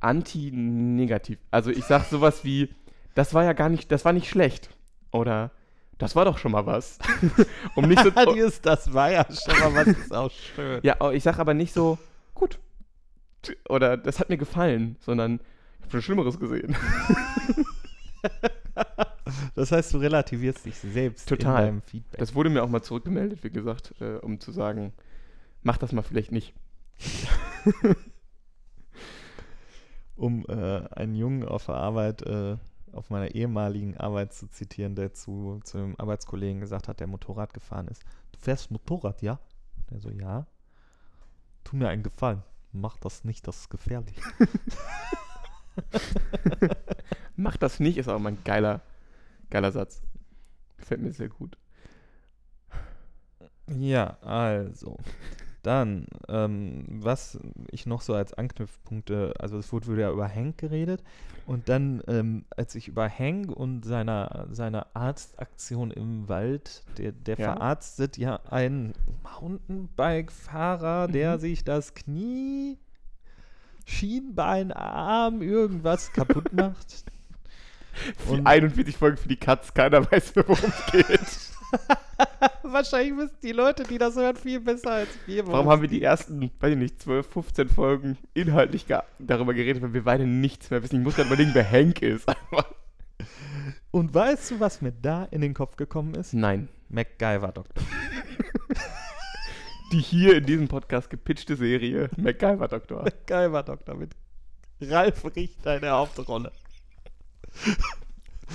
anti-negativ. Also ich sag sowas wie, das war ja gar nicht, das war nicht schlecht. Oder das war doch schon mal was. um nicht so, ist, das war ja schon mal was, ist auch schön. ja, aber ich sag aber nicht so, gut. Oder das hat mir gefallen, sondern ich habe schon Schlimmeres gesehen. Das heißt, du relativierst dich selbst Total. in deinem Feedback. Das wurde mir auch mal zurückgemeldet, wie gesagt, äh, um zu sagen, mach das mal vielleicht nicht. um äh, einen Jungen auf der Arbeit, äh, auf meiner ehemaligen Arbeit zu zitieren, der zu, zu einem Arbeitskollegen gesagt hat, der Motorrad gefahren ist. Du fährst Motorrad, ja? Der so, ja. Tu mir einen Gefallen. Mach das nicht, das ist gefährlich. Mach das nicht, ist auch mal ein geiler, geiler Satz. Gefällt mir sehr gut. Ja, also. Dann, ähm, was ich noch so als Anknüpfpunkte, also es wurde wieder über Hank geredet und dann, ähm, als ich über Hank und seiner, seiner Arztaktion im Wald, der, der Ja. verarztet ja einen Mountainbike-Fahrer, der Mhm. sich das Knie, Schienbein, Arm, irgendwas kaputt macht. Die 41 Folgen für die Katz, keiner weiß mehr, worum es geht. wahrscheinlich wissen die Leute, die das hören, viel besser als wir. Warum haben wir die ersten, weiß ich nicht, 12, 15 Folgen inhaltlich darüber geredet, weil wir beide nichts mehr wissen? Ich muss gerade überlegen, wer Hank ist. Und weißt du, was mir da in den Kopf gekommen ist? Nein. MacGyver Doktor. Die hier in diesem Podcast gepitchte Serie MacGyver Doktor. MacGyver Doktor mit Ralf Richter in der Hauptrolle.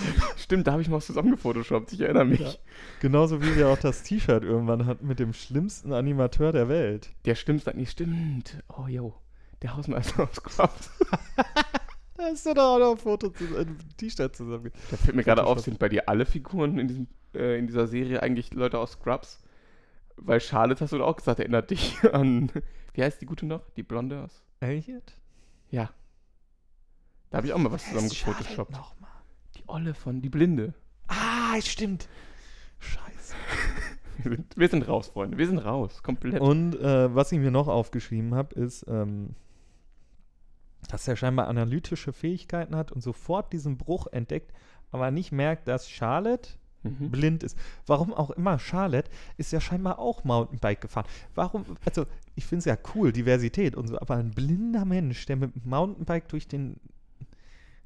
Stimmt, da habe ich mal was zusammengefotoshoppt, ich erinnere mich. Ja. Genauso wie wir auch das T-Shirt irgendwann hatten mit dem schlimmsten Animateur der Welt. Der stimmt, nicht stimmt. Oh, yo. Der Hausmeister aus Scrubs. Da hast du doch auch noch ein Foto zu ein T-Shirt zusammen. Da fällt mir gerade auf, sind bei dir alle Figuren in, diesem, äh, in dieser Serie eigentlich Leute aus Scrubs? Weil Charlotte, hast du doch auch gesagt, erinnert dich an, wie heißt die gute noch? Die Blonde aus? Elliot? Ja. Da habe ich auch mal was zusammen gefotoshoppt. Nochmal. Olle von Die Blinde. Ah, stimmt. Scheiße. Wir sind, wir sind raus, Freunde. Wir sind raus. Komplett. Und äh, was ich mir noch aufgeschrieben habe, ist, ähm, dass er scheinbar analytische Fähigkeiten hat und sofort diesen Bruch entdeckt, aber nicht merkt, dass Charlotte Mhm. blind ist. Warum auch immer, Charlotte ist ja scheinbar auch Mountainbike gefahren. Warum, also ich finde es ja cool, Diversität und so, aber ein blinder Mensch, der mit dem Mountainbike durch den,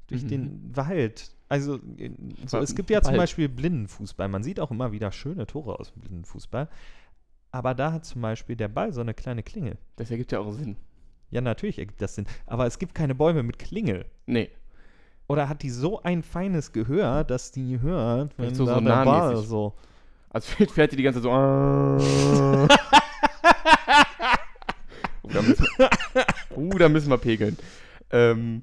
durch Mhm. den Wald, also äh, so, es gibt ja zum. Beispiel Blindenfußball. Man sieht auch immer wieder schöne Tore aus dem Blindenfußball. Aber da hat zum Beispiel der Ball so eine kleine Klingel. Das ergibt ja auch Sinn. Ja, natürlich ergibt das Sinn. Aber es gibt keine Bäume mit Klingel. Nee. Oder hat die so ein feines Gehör, dass die hört, wenn so da der Ball so. Also vielleicht fährt die die ganze Zeit so. uh, da müssen wir, uh, da müssen wir pegeln. Ähm,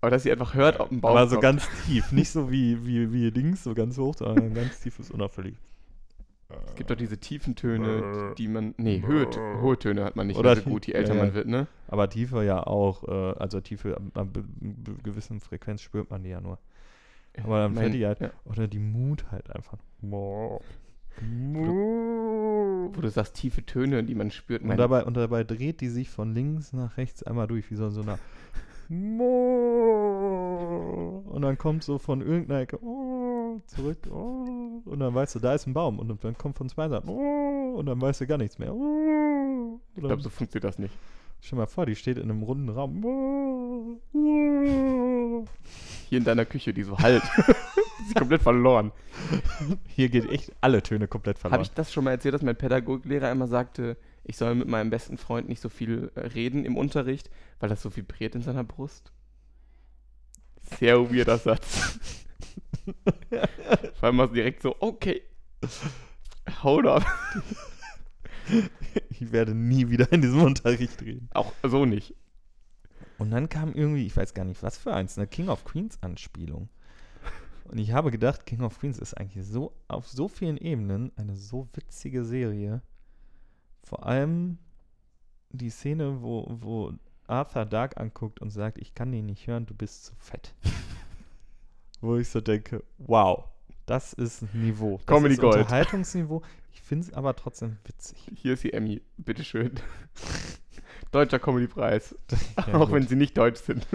aber dass sie einfach hört, ob ein Baum Aber so kommt. ganz tief, nicht so wie, wie, wie Dings, so ganz hoch, sondern ein ganz tiefes, unauffällig. Es gibt doch diese tiefen Töne, die man. Nee, hohe, hohe Töne hat man nicht Oder mehr so die- gut, je älter ja, man wird, ne? Aber tiefer ja auch, äh, also tiefe, ab be- be- gewissen Frequenz spürt man die ja nur. Aber dann Mein- fällt die halt, ja. oder die Mut halt einfach. Wo du sagst, tiefe Töne, die man spürt. Und dabei, und dabei dreht die sich von links nach rechts einmal durch, wie so, so eine. Und dann kommt so von irgendeiner Ecke zurück. Und dann weißt du, da ist ein Baum. Und dann kommt von zwei Seiten. Und dann weißt du gar nichts mehr. ich glaube, so funktioniert das nicht. Stell mal vor, die steht in einem runden Raum. Hier in deiner Küche, die so halt. ist komplett verloren. Hier geht echt alle Töne komplett Habe verloren. ich das schon mal erzählt, dass mein Pädagogiklehrer immer sagte, ich soll mit meinem besten Freund nicht so viel äh, reden im Unterricht, weil das so vibriert in seiner Brust? Sehr weirder Satz. Vor allem war es direkt so, okay. Hold up. Ich werde nie wieder in diesem Unterricht reden. Auch so nicht. Und dann kam irgendwie, ich weiß gar nicht, was für eins, eine King of Queens Anspielung. Und ich habe gedacht, King of Queens ist eigentlich so auf so vielen Ebenen eine so witzige Serie. Vor allem die Szene, wo, wo Arthur Dark anguckt und sagt, ich kann dich nicht hören, du bist zu fett. wo ich so denke, wow, das ist Niveau. Das Comedy ist Gold. Unterhaltungsniveau. Ich finde es aber trotzdem witzig. Hier ist die Emmy, bitteschön. Deutscher Comedypreis. Ja, auch gut. wenn sie nicht deutsch sind.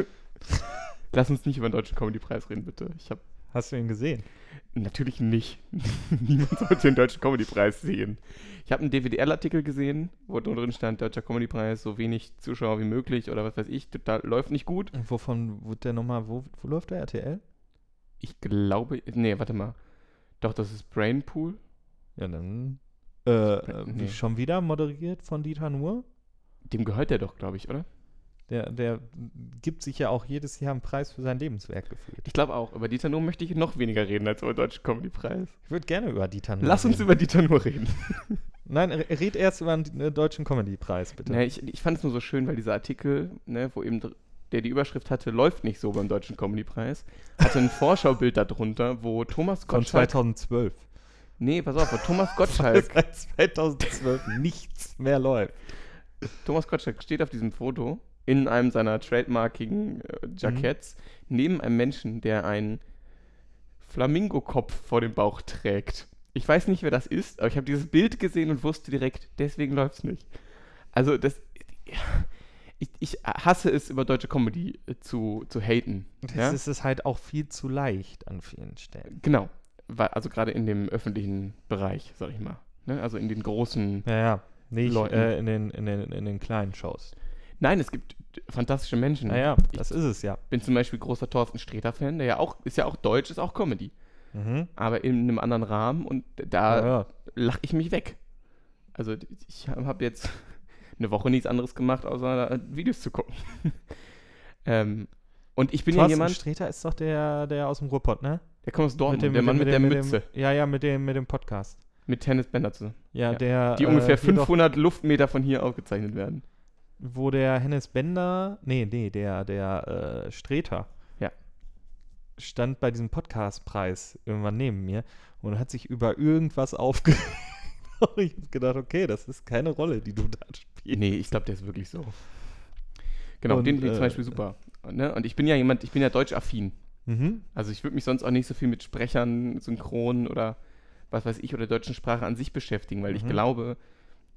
Lass uns nicht über den deutschen Comedypreis reden, bitte. Ich habe Hast du ihn gesehen? Natürlich nicht. Niemand sollte den Deutschen Comedypreis sehen. Ich habe einen DVDL-Artikel gesehen, wo drin stand, Deutscher Comedypreis, so wenig Zuschauer wie möglich oder was weiß ich, total, läuft nicht gut. Und Wovon wird der nochmal, wo, wo läuft der RTL? Ich glaube, nee, warte mal. Doch, das ist Brainpool. Ja, dann äh, äh, Nee. schon wieder moderiert von Dieter Nuhr. Dem gehört der doch, glaube ich, oder? Der, der gibt sich ja auch jedes Jahr einen Preis für sein Lebenswerk gefühlt. Ich glaube auch. Über Dieter Nuhr möchte ich noch weniger reden als über den Deutschen Comedypreis. Ich würde gerne über Dieter Nuhr Lass uns reden. über Dieter Nuhr reden. Nein, re- red erst über den äh, deutschen Comedy-Preis, bitte. Nee, ich, ich fand es nur so schön, weil dieser Artikel, ne, wo eben, der die Überschrift hatte, läuft nicht so beim Deutschen Comedypreis, hatte ein Vorschaubild darunter, wo Thomas Von Gottschalk 2012. Nee, pass auf, Thomas Gottschalk. seit 2012 nichts mehr läuft. Thomas Gottschalk steht auf diesem Foto in einem seiner trademarkigen äh, Jacketts neben einem Menschen, der einen Flamingo-Kopf vor dem Bauch trägt. Ich weiß nicht, wer das ist, aber ich habe dieses Bild gesehen und wusste direkt, deswegen läuft es nicht. Also das, ich, ich hasse es, über deutsche Comedy äh, zu, zu haten. Das ja? ist es halt auch viel zu leicht an vielen Stellen. Genau. Also gerade in dem öffentlichen Bereich, sag ich mal. Ne? Also in den großen. Ja, ja. Nicht Leuten. äh, in, den, in, den, in den kleinen Shows. Nein, es gibt fantastische Menschen. Naja, das ist es ja. bin zum Beispiel großer Thorsten Sträter-Fan, der ja auch, ist ja auch deutsch, ist auch Comedy. Mhm. Aber in einem anderen Rahmen und da Ja, ja. lache ich mich weg. Also ich habe jetzt eine Woche nichts anderes gemacht, außer Videos zu gucken. ähm, und ich bin Thorsten ja jemand, Sträter ist doch der, der aus dem Ruhrpott, ne? der kommt aus Dortmund, dem- der Mann mit, der dem- Mütze, Dem, ja, ja, mit dem, mit dem Podcast. mit Tennis Bender zusammen, Ja, Ja. der. die äh, ungefähr hier doch- 500 Luftmeter von hier aufgezeichnet werden. Wo der Hennes Bender, nee, nee, der, der äh, Streter, Ja. stand bei diesem Podcastpreis irgendwann neben mir und hat sich über irgendwas aufgeregt. Und ich hab gedacht, okay, das ist keine Rolle, die du da spielst. Nee, ich glaube, der ist wirklich so. Genau, Und, den finde ich zum äh, Beispiel super. Ne? Und ich bin ja jemand, ich bin ja deutsch-affin. Mhm. Also ich würde mich sonst auch nicht so viel mit Sprechern, Synchronen oder was weiß ich oder der deutschen Sprache an sich beschäftigen, weil ich Mhm. glaube,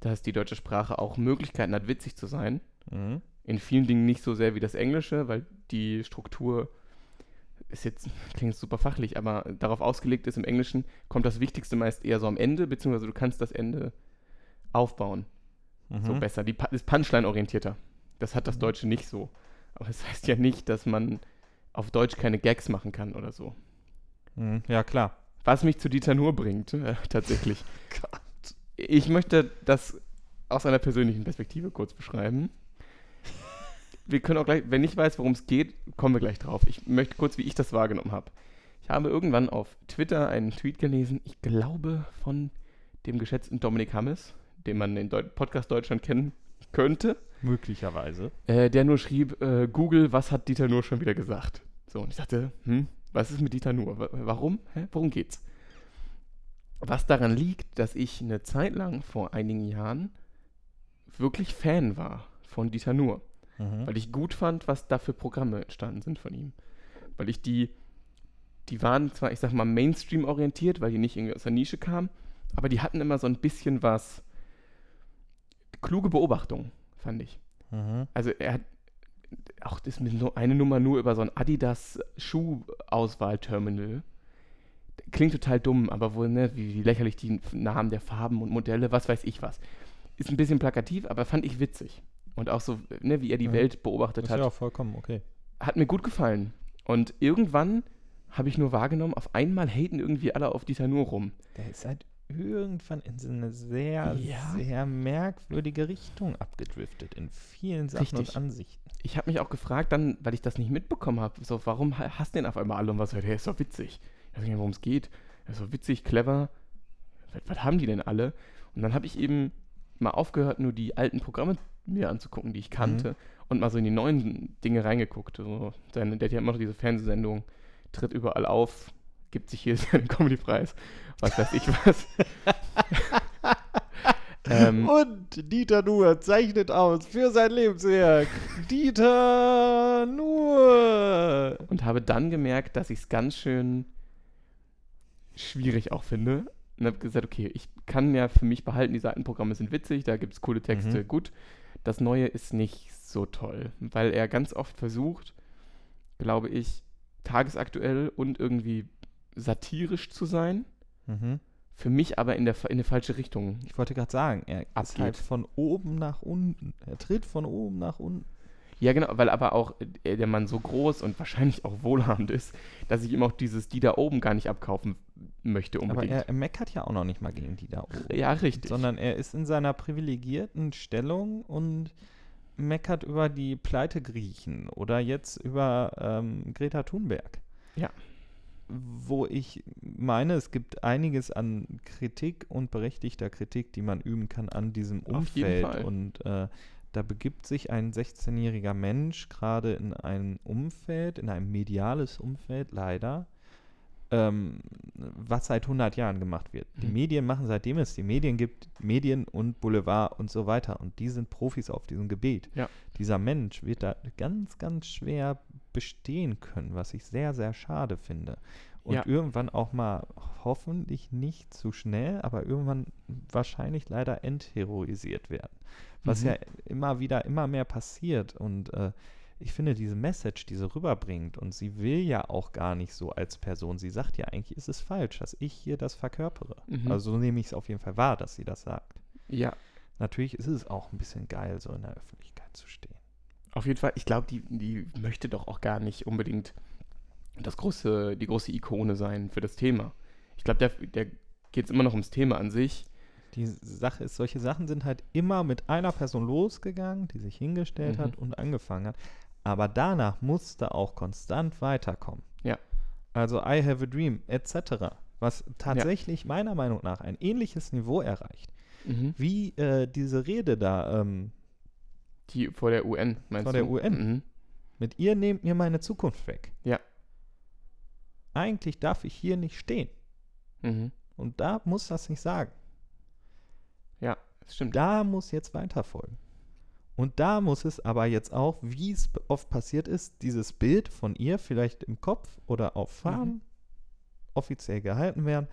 dass die deutsche Sprache auch Möglichkeiten hat, witzig zu sein. Mhm. In vielen Dingen nicht so sehr wie das Englische, weil die Struktur ist jetzt, klingt jetzt super fachlich, aber darauf ausgelegt ist, im Englischen kommt das Wichtigste meist eher so am Ende, beziehungsweise du kannst das Ende aufbauen. So Mhm. besser. Die ist Punchline-orientierter. Das hat das Mhm. Deutsche nicht so. Aber das heißt ja nicht, dass man auf Deutsch keine Gags machen kann oder so. Mhm. Ja, klar. Was mich zu Dieter Nuhr bringt, äh, tatsächlich. Ich möchte das aus einer persönlichen Perspektive kurz beschreiben. Wir können auch gleich, wenn ich weiß, worum es geht, kommen wir gleich drauf. Ich möchte kurz, wie ich das wahrgenommen habe. Ich habe irgendwann auf Twitter einen Tweet gelesen, ich glaube von dem geschätzten Dominik Hammes, den man in Deu Podcast Deutschland kennen könnte, Möglicherweise. äh, der nur schrieb, äh, Google, was hat Dieter Nuhr schon wieder gesagt? So, und ich dachte, hm, was ist mit Dieter Nuhr? Wa- Warum? Hä? Worum geht's? Was daran liegt, dass ich eine Zeit lang vor einigen Jahren wirklich Fan war von Dieter Nuhr. Mhm. Weil ich gut fand, was da für Programme entstanden sind von ihm. Weil ich die, die waren zwar, ich sag mal, Mainstream orientiert, weil die nicht irgendwie aus der Nische kamen, aber die hatten immer so ein bisschen was, kluge Beobachtung, fand ich. Mhm. Also er hat auch das mit nur eine Nummer nur über so ein Adidas Schuhauswahlterminal. Klingt total dumm, aber wohl, ne, wie, wie lächerlich die Namen der Farben und Modelle, was weiß ich was. Ist ein bisschen plakativ, aber fand ich witzig. Und auch so, ne, wie er die Mhm. Welt beobachtet Ist hat, ja auch vollkommen okay. hat mir gut gefallen. Und irgendwann habe ich nur wahrgenommen, auf einmal haten irgendwie alle auf Dieter Nuhr rum. Der ist halt irgendwann in so eine sehr, Ja. sehr merkwürdige Richtung abgedriftet in vielen Sachen Richtig. und Ansichten. Ich habe mich auch gefragt dann, weil ich das nicht mitbekommen habe, so, warum ha- hasst den auf einmal alle und was, der ist doch witzig. Ich weiß nicht, worum es geht. Ist so witzig, clever. Was, was haben die denn alle? Und dann habe ich eben mal aufgehört, nur die alten Programme mir anzugucken, die ich kannte, und mal so in die neuen Dinge reingeguckt. So, seine, der hat ja immer noch diese Fernsehsendung, tritt überall auf, gibt sich hier seinen Comedy-Preis, was weiß ich was. ähm, Und Dieter Nuhr zeichnet aus für sein Lebenswerk. Dieter Nuhr. und habe dann gemerkt, dass ich es ganz schön schwierig auch finde. Und habe gesagt, okay, ich kann ja für mich behalten, die Seitenprogramme sind witzig, da gibt es coole Texte, Mhm. gut. Das Neue ist nicht so toll, weil er ganz oft versucht, glaube ich, tagesaktuell und irgendwie satirisch zu sein. Mhm. Für mich aber in, der, in eine falsche Richtung. Ich wollte gerade sagen, er Abgeht. halt von oben nach unten. Er tritt von oben nach unten. Ja, genau, weil aber auch äh, der Mann so groß und wahrscheinlich auch wohlhabend ist, dass ich ihm auch dieses die da oben gar nicht abkaufen möchte Aber unbedingt. er, er meckert ja auch noch nicht mal gegen die da oben. ja, richtig. Sondern er ist in seiner privilegierten Stellung und meckert über die Pleitegriechen oder jetzt über ähm, Greta Thunberg. Ja. Wo ich meine, es gibt einiges an Kritik und berechtigter Kritik, die man üben kann an diesem Auf jeden Umfeld. Fall. Und äh, da begibt sich ein 16-jähriger Mensch gerade in ein Umfeld, in ein mediales Umfeld leider, ähm, was seit 100 Jahren gemacht wird. Die Mhm. Medien machen, seitdem es die Medien gibt, Medien und Boulevard und so weiter. Und die sind Profis auf diesem Gebiet. Ja. Dieser Mensch wird da ganz, ganz schwer bestehen können, was ich sehr, sehr schade finde. Und Ja. irgendwann auch mal, hoffentlich nicht zu schnell, aber irgendwann wahrscheinlich leider entheroisiert werden. Was Mhm. ja immer wieder, immer mehr passiert. Und äh, ich finde diese Message, die sie rüberbringt, und sie will ja auch gar nicht so als Person. Sie sagt ja eigentlich, ist es falsch, dass ich hier das verkörpere. Mhm. Also so nehme ich es auf jeden Fall wahr, dass sie das sagt. Ja, Natürlich ist es auch ein bisschen geil, so in der Öffentlichkeit zu stehen. auf jeden Fall. Ich glaube, die, die möchte doch auch gar nicht unbedingt das große, die große Ikone sein für das Thema. Ich glaube, der, der geht es immer noch ums Thema an sich. Die Sache ist, solche Sachen sind halt immer mit einer Person losgegangen, die sich hingestellt Mhm. hat und angefangen hat. Aber danach musste auch konstant weiterkommen. Ja. Also I have a dream etc. Was tatsächlich meiner Meinung nach ein ähnliches Niveau erreicht. Mhm. Wie äh, diese Rede da ähm, Die vor der UN, meinst Vor du? der UN. Mhm. mit ihr nehmt mir meine Zukunft weg. Ja. Eigentlich darf ich hier nicht stehen. Mhm. Und da muss das nicht sagen. Ja, das stimmt. Da muss jetzt weiterfolgen. Und da muss es aber jetzt auch, wie es oft passiert ist, dieses Bild von ihr vielleicht im Kopf oder auf Fahnen offiziell gehalten werden.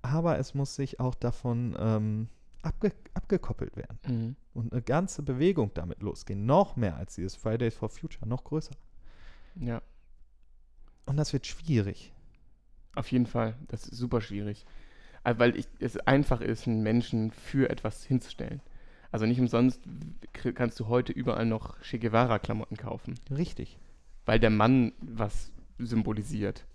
Aber es muss sich auch davon ähm, abge abgekoppelt werden. Mhm. Und eine ganze Bewegung damit losgehen. Noch mehr als dieses Fridays for Future, noch größer. Ja, Und das wird schwierig. auf jeden Fall. Das ist super schwierig. Also, weil ich, es einfach ist, einen Menschen für etwas hinzustellen. Also nicht umsonst kannst du heute überall noch Che Guevara-Klamotten kaufen. Richtig. weil der Mann was symbolisiert.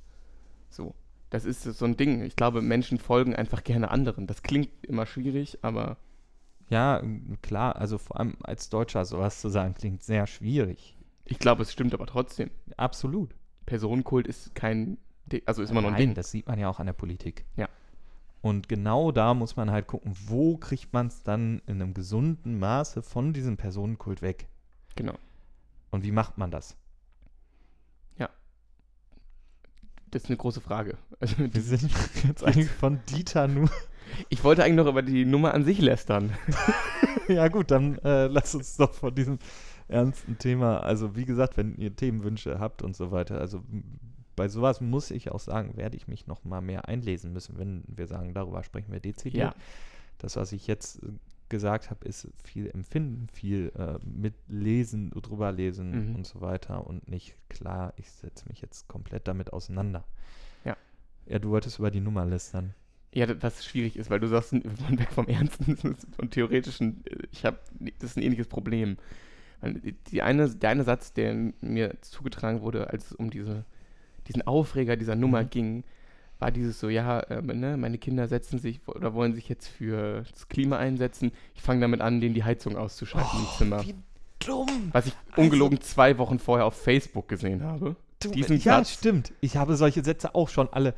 So. Das ist so ein Ding. Ich glaube, Menschen folgen einfach gerne anderen. Das klingt immer schwierig, aber Ja, klar, also vor allem als Deutscher sowas zu sagen, klingt sehr schwierig. ich glaube, es stimmt aber trotzdem. Absolut. Personenkult ist kein, also ist immer noch ein Nein, Ding. das sieht man ja auch an der Politik. Ja. Und genau da muss man halt gucken, wo kriegt man es dann in einem gesunden Maße von diesem Personenkult weg? Genau. Und wie macht man das? Das ist eine große Frage. Also, Wir sind jetzt eigentlich von Dieter nur. ich wollte eigentlich noch über die Nummer an sich lästern. ja, gut, dann äh, lass uns doch von diesem ernsten Thema. Also, wie gesagt, wenn ihr Themenwünsche habt und so weiter, also bei sowas muss ich auch sagen, werde ich mich noch mal mehr einlesen müssen, wenn wir sagen, darüber sprechen wir dezidiert. Ja. Das, was ich jetzt äh, gesagt habe, ist viel Empfinden, viel äh, mitlesen, drüber lesen Mhm. und so weiter und nicht klar, ich setze mich jetzt komplett damit auseinander. Ja. Ja, du wolltest über die Nummer lästern. Ja, das- was schwierig ist, weil du sagst, wir wollen weg vom Ernsten und Theoretischen. äh, Ich habe, das ist ein ähnliches Problem. Die eine, der eine Satz, der mir zugetragen wurde, als es um diese, diesen Aufreger dieser Nummer Mhm. ging, war dieses so, ja, äh, ne, meine Kinder setzen sich oder wollen sich jetzt für das Klima einsetzen. Ich fange damit an, denen die Heizung auszuschalten im Zimmer. Wie dumm! Was ich Also- ungelogen zwei Wochen vorher auf Facebook gesehen habe. Du, Diesen ja, Satz. stimmt. Ich habe solche Sätze auch schon alle.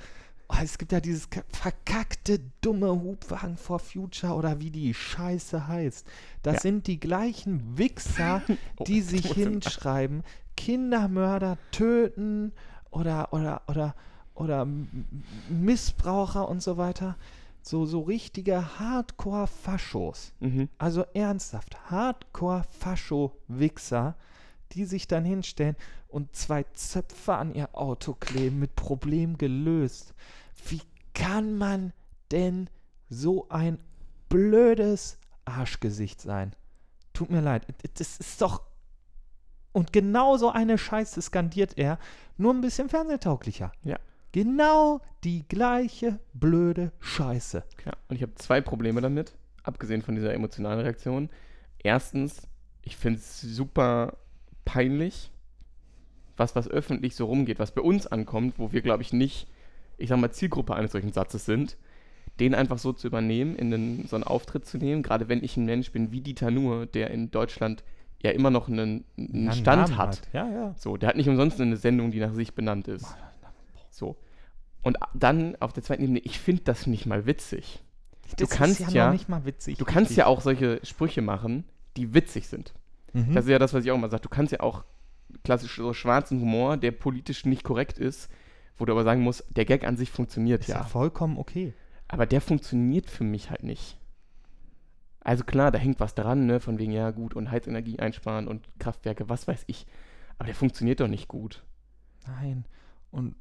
Oh, es gibt ja dieses ka- verkackte, dumme Hubwagen for Future oder wie die Scheiße heißt. Das Ja. sind die gleichen Wichser, Oh, die ich sich hinschreiben, Kindermörder töten oder, oder, oder, oder Missbraucher und so weiter. So, so richtige Hardcore-Faschos. Mhm. Also ernsthaft, Hardcore-Fascho-Wichser, die sich dann hinstellen und zwei Zöpfe an ihr Auto kleben mit Problem gelöst. Wie kann man denn so ein blödes Arschgesicht sein? Tut mir leid, das ist doch. Und genau so eine Scheiße skandiert er, nur ein bisschen fernsehtauglicher. Ja. Genau die gleiche blöde Scheiße. Ja, und ich habe zwei Probleme damit, abgesehen von dieser emotionalen Reaktion. Erstens, ich finde es super peinlich, was, was öffentlich so rumgeht, was bei uns ankommt, wo wir, glaube ich, nicht, ich sag mal, Zielgruppe eines solchen Satzes sind, den einfach so zu übernehmen, in den, so einen Auftritt zu nehmen, gerade wenn ich ein Mensch bin wie Dieter Nuhr, der in Deutschland ja immer noch einen, einen Ja, Stand Namen hat. Ja, ja. So, der hat nicht umsonst eine Sendung, die nach sich benannt ist. So. Und dann auf der zweiten Ebene, ich finde das nicht mal witzig. Du kannst ja- noch nicht mal witzig. Du kannst ja auch solche Sprüche machen, die witzig sind. Mhm. Das ist ja das, was ich auch immer sage. Du kannst ja auch klassisch so schwarzen Humor, der politisch nicht korrekt ist, wo du aber sagen musst, der Gag an sich funktioniert Ist ja ja. vollkommen okay. Aber der funktioniert für mich halt nicht. Also klar, da hängt was dran, ne, von wegen, ja gut, und Heizenergie einsparen und Kraftwerke, was weiß ich. Aber der funktioniert doch nicht gut. Nein. Und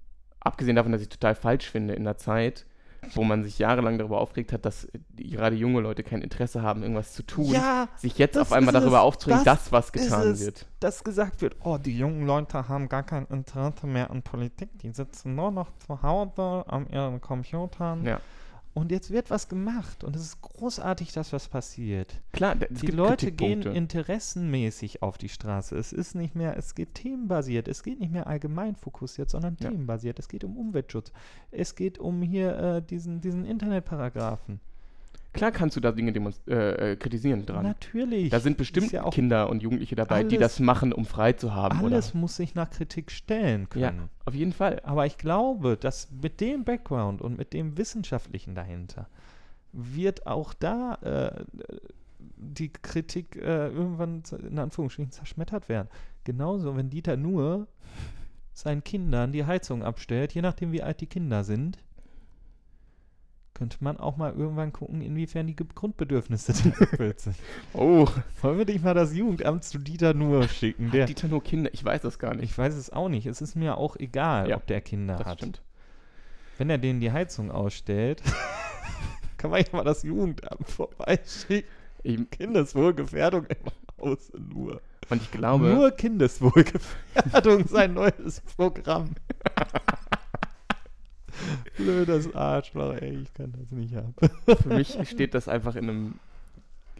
Abgesehen davon, dass ich total falsch finde in der Zeit, wo man sich jahrelang darüber aufgeregt hat, dass äh, gerade junge Leute kein Interesse haben, irgendwas zu tun, ja, sich jetzt auf einmal es. darüber aufzuregen, Das dass was getan es. wird. dass gesagt wird, oh, die jungen Leute haben gar kein Interesse mehr an Politik, die sitzen nur noch zu Hause an ihren Computern. Ja. Und jetzt wird was gemacht und es ist großartig, dass was passiert. Klar, Die Leute gehen interessenmäßig auf die Straße. Es ist nicht mehr, es geht themenbasiert, es geht nicht mehr allgemein fokussiert, sondern Ja. themenbasiert. Es geht um Umweltschutz. Es geht um hier äh, diesen, diesen Internetparagraphen. Klar kannst du da Dinge äh, äh, kritisieren dran. Natürlich. Da sind bestimmt ja auch Kinder und Jugendliche dabei, die alles- das machen, um frei zu haben. Alles Oder? muss sich nach Kritik stellen Ja, können. auf jeden Fall. Aber ich glaube, dass mit dem Background und mit dem Wissenschaftlichen dahinter wird auch da äh, die Kritik äh, irgendwann in Anführungsstrichen zerschmettert werden. Genauso, wenn Dieter nur seinen Kindern die Heizung abstellt, je nachdem wie alt die Kinder sind, könnte man auch mal irgendwann gucken, inwiefern die Grundbedürfnisse denn erfüllt sind. Oh, Wollen wir nicht mal das Jugendamt zu Dieter nur schicken? Der, hat Dieter nur Kinder? Ich weiß das gar nicht. ich weiß es auch nicht. Es ist mir auch egal, Ja, ob der Kinder das hat. stimmt. Wenn er denen die Heizung ausstellt, kann man ja mal das Jugendamt vorbeischicken. Ich, Kindeswohlgefährdung im Hause nur. und ich glaube, Nur Kindeswohlgefährdung, sein neues Programm. Blödes Arschloch, ey, ich kann das nicht haben. für mich steht das einfach in einem.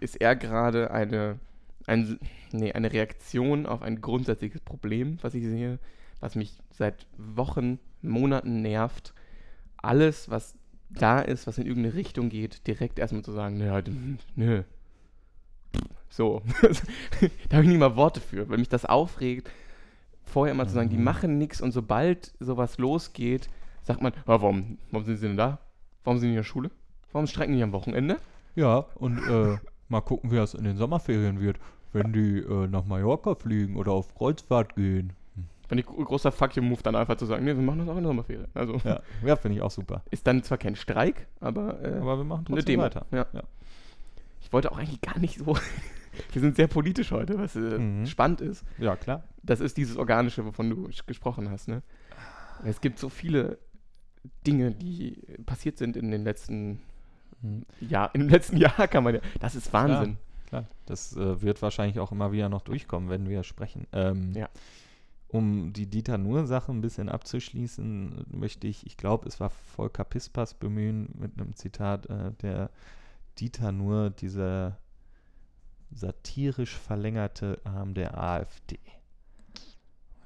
Ist er gerade eine, ein, nee, eine Reaktion auf ein grundsätzliches Problem, was ich sehe, was mich seit Wochen, Monaten nervt. Alles, was da ist, was in irgendeine Richtung geht, direkt erstmal zu sagen, nö, nö. So. da habe ich nicht mal Worte für, weil mich das aufregt, vorher immer zu sagen, die Mhm. machen nichts und sobald sowas losgeht, sagt man, "Ah, warum, warum sind sie denn da? Warum sind die in der Schule? Warum streiken die am Wochenende? Ja, und äh, mal gucken, wie das in den Sommerferien wird, wenn die äh, nach Mallorca fliegen oder auf Kreuzfahrt gehen. Wenn ich großer Fuck you Move dann einfach zu sagen, nee, wir machen das auch in der Sommerferien. Also Ja, ja finde ich auch super. ist dann zwar kein Streik, aber, äh, Aber wir machen eine trotzdem weiter. Ja. Ja. Ich wollte auch eigentlich gar nicht so. wir sind sehr politisch heute, was äh, Mhm. spannend ist. Ja, klar. Das ist dieses Organische, wovon du gesprochen hast. Ne? Es gibt so viele Dinge, die passiert sind in den letzten Mhm. Jahr, im letzten Jahr kann man ja. Das ist Wahnsinn. Klar, das äh, wird wahrscheinlich auch immer wieder noch durchkommen, wenn wir sprechen. Ähm, Ja. Um die Dieter Nuhr-Sache ein bisschen abzuschließen, möchte ich, ich glaube, es war Volker Pispas bemühen mit einem Zitat, äh, der Dieter Nuhr, dieser satirisch verlängerte Arm der AfD.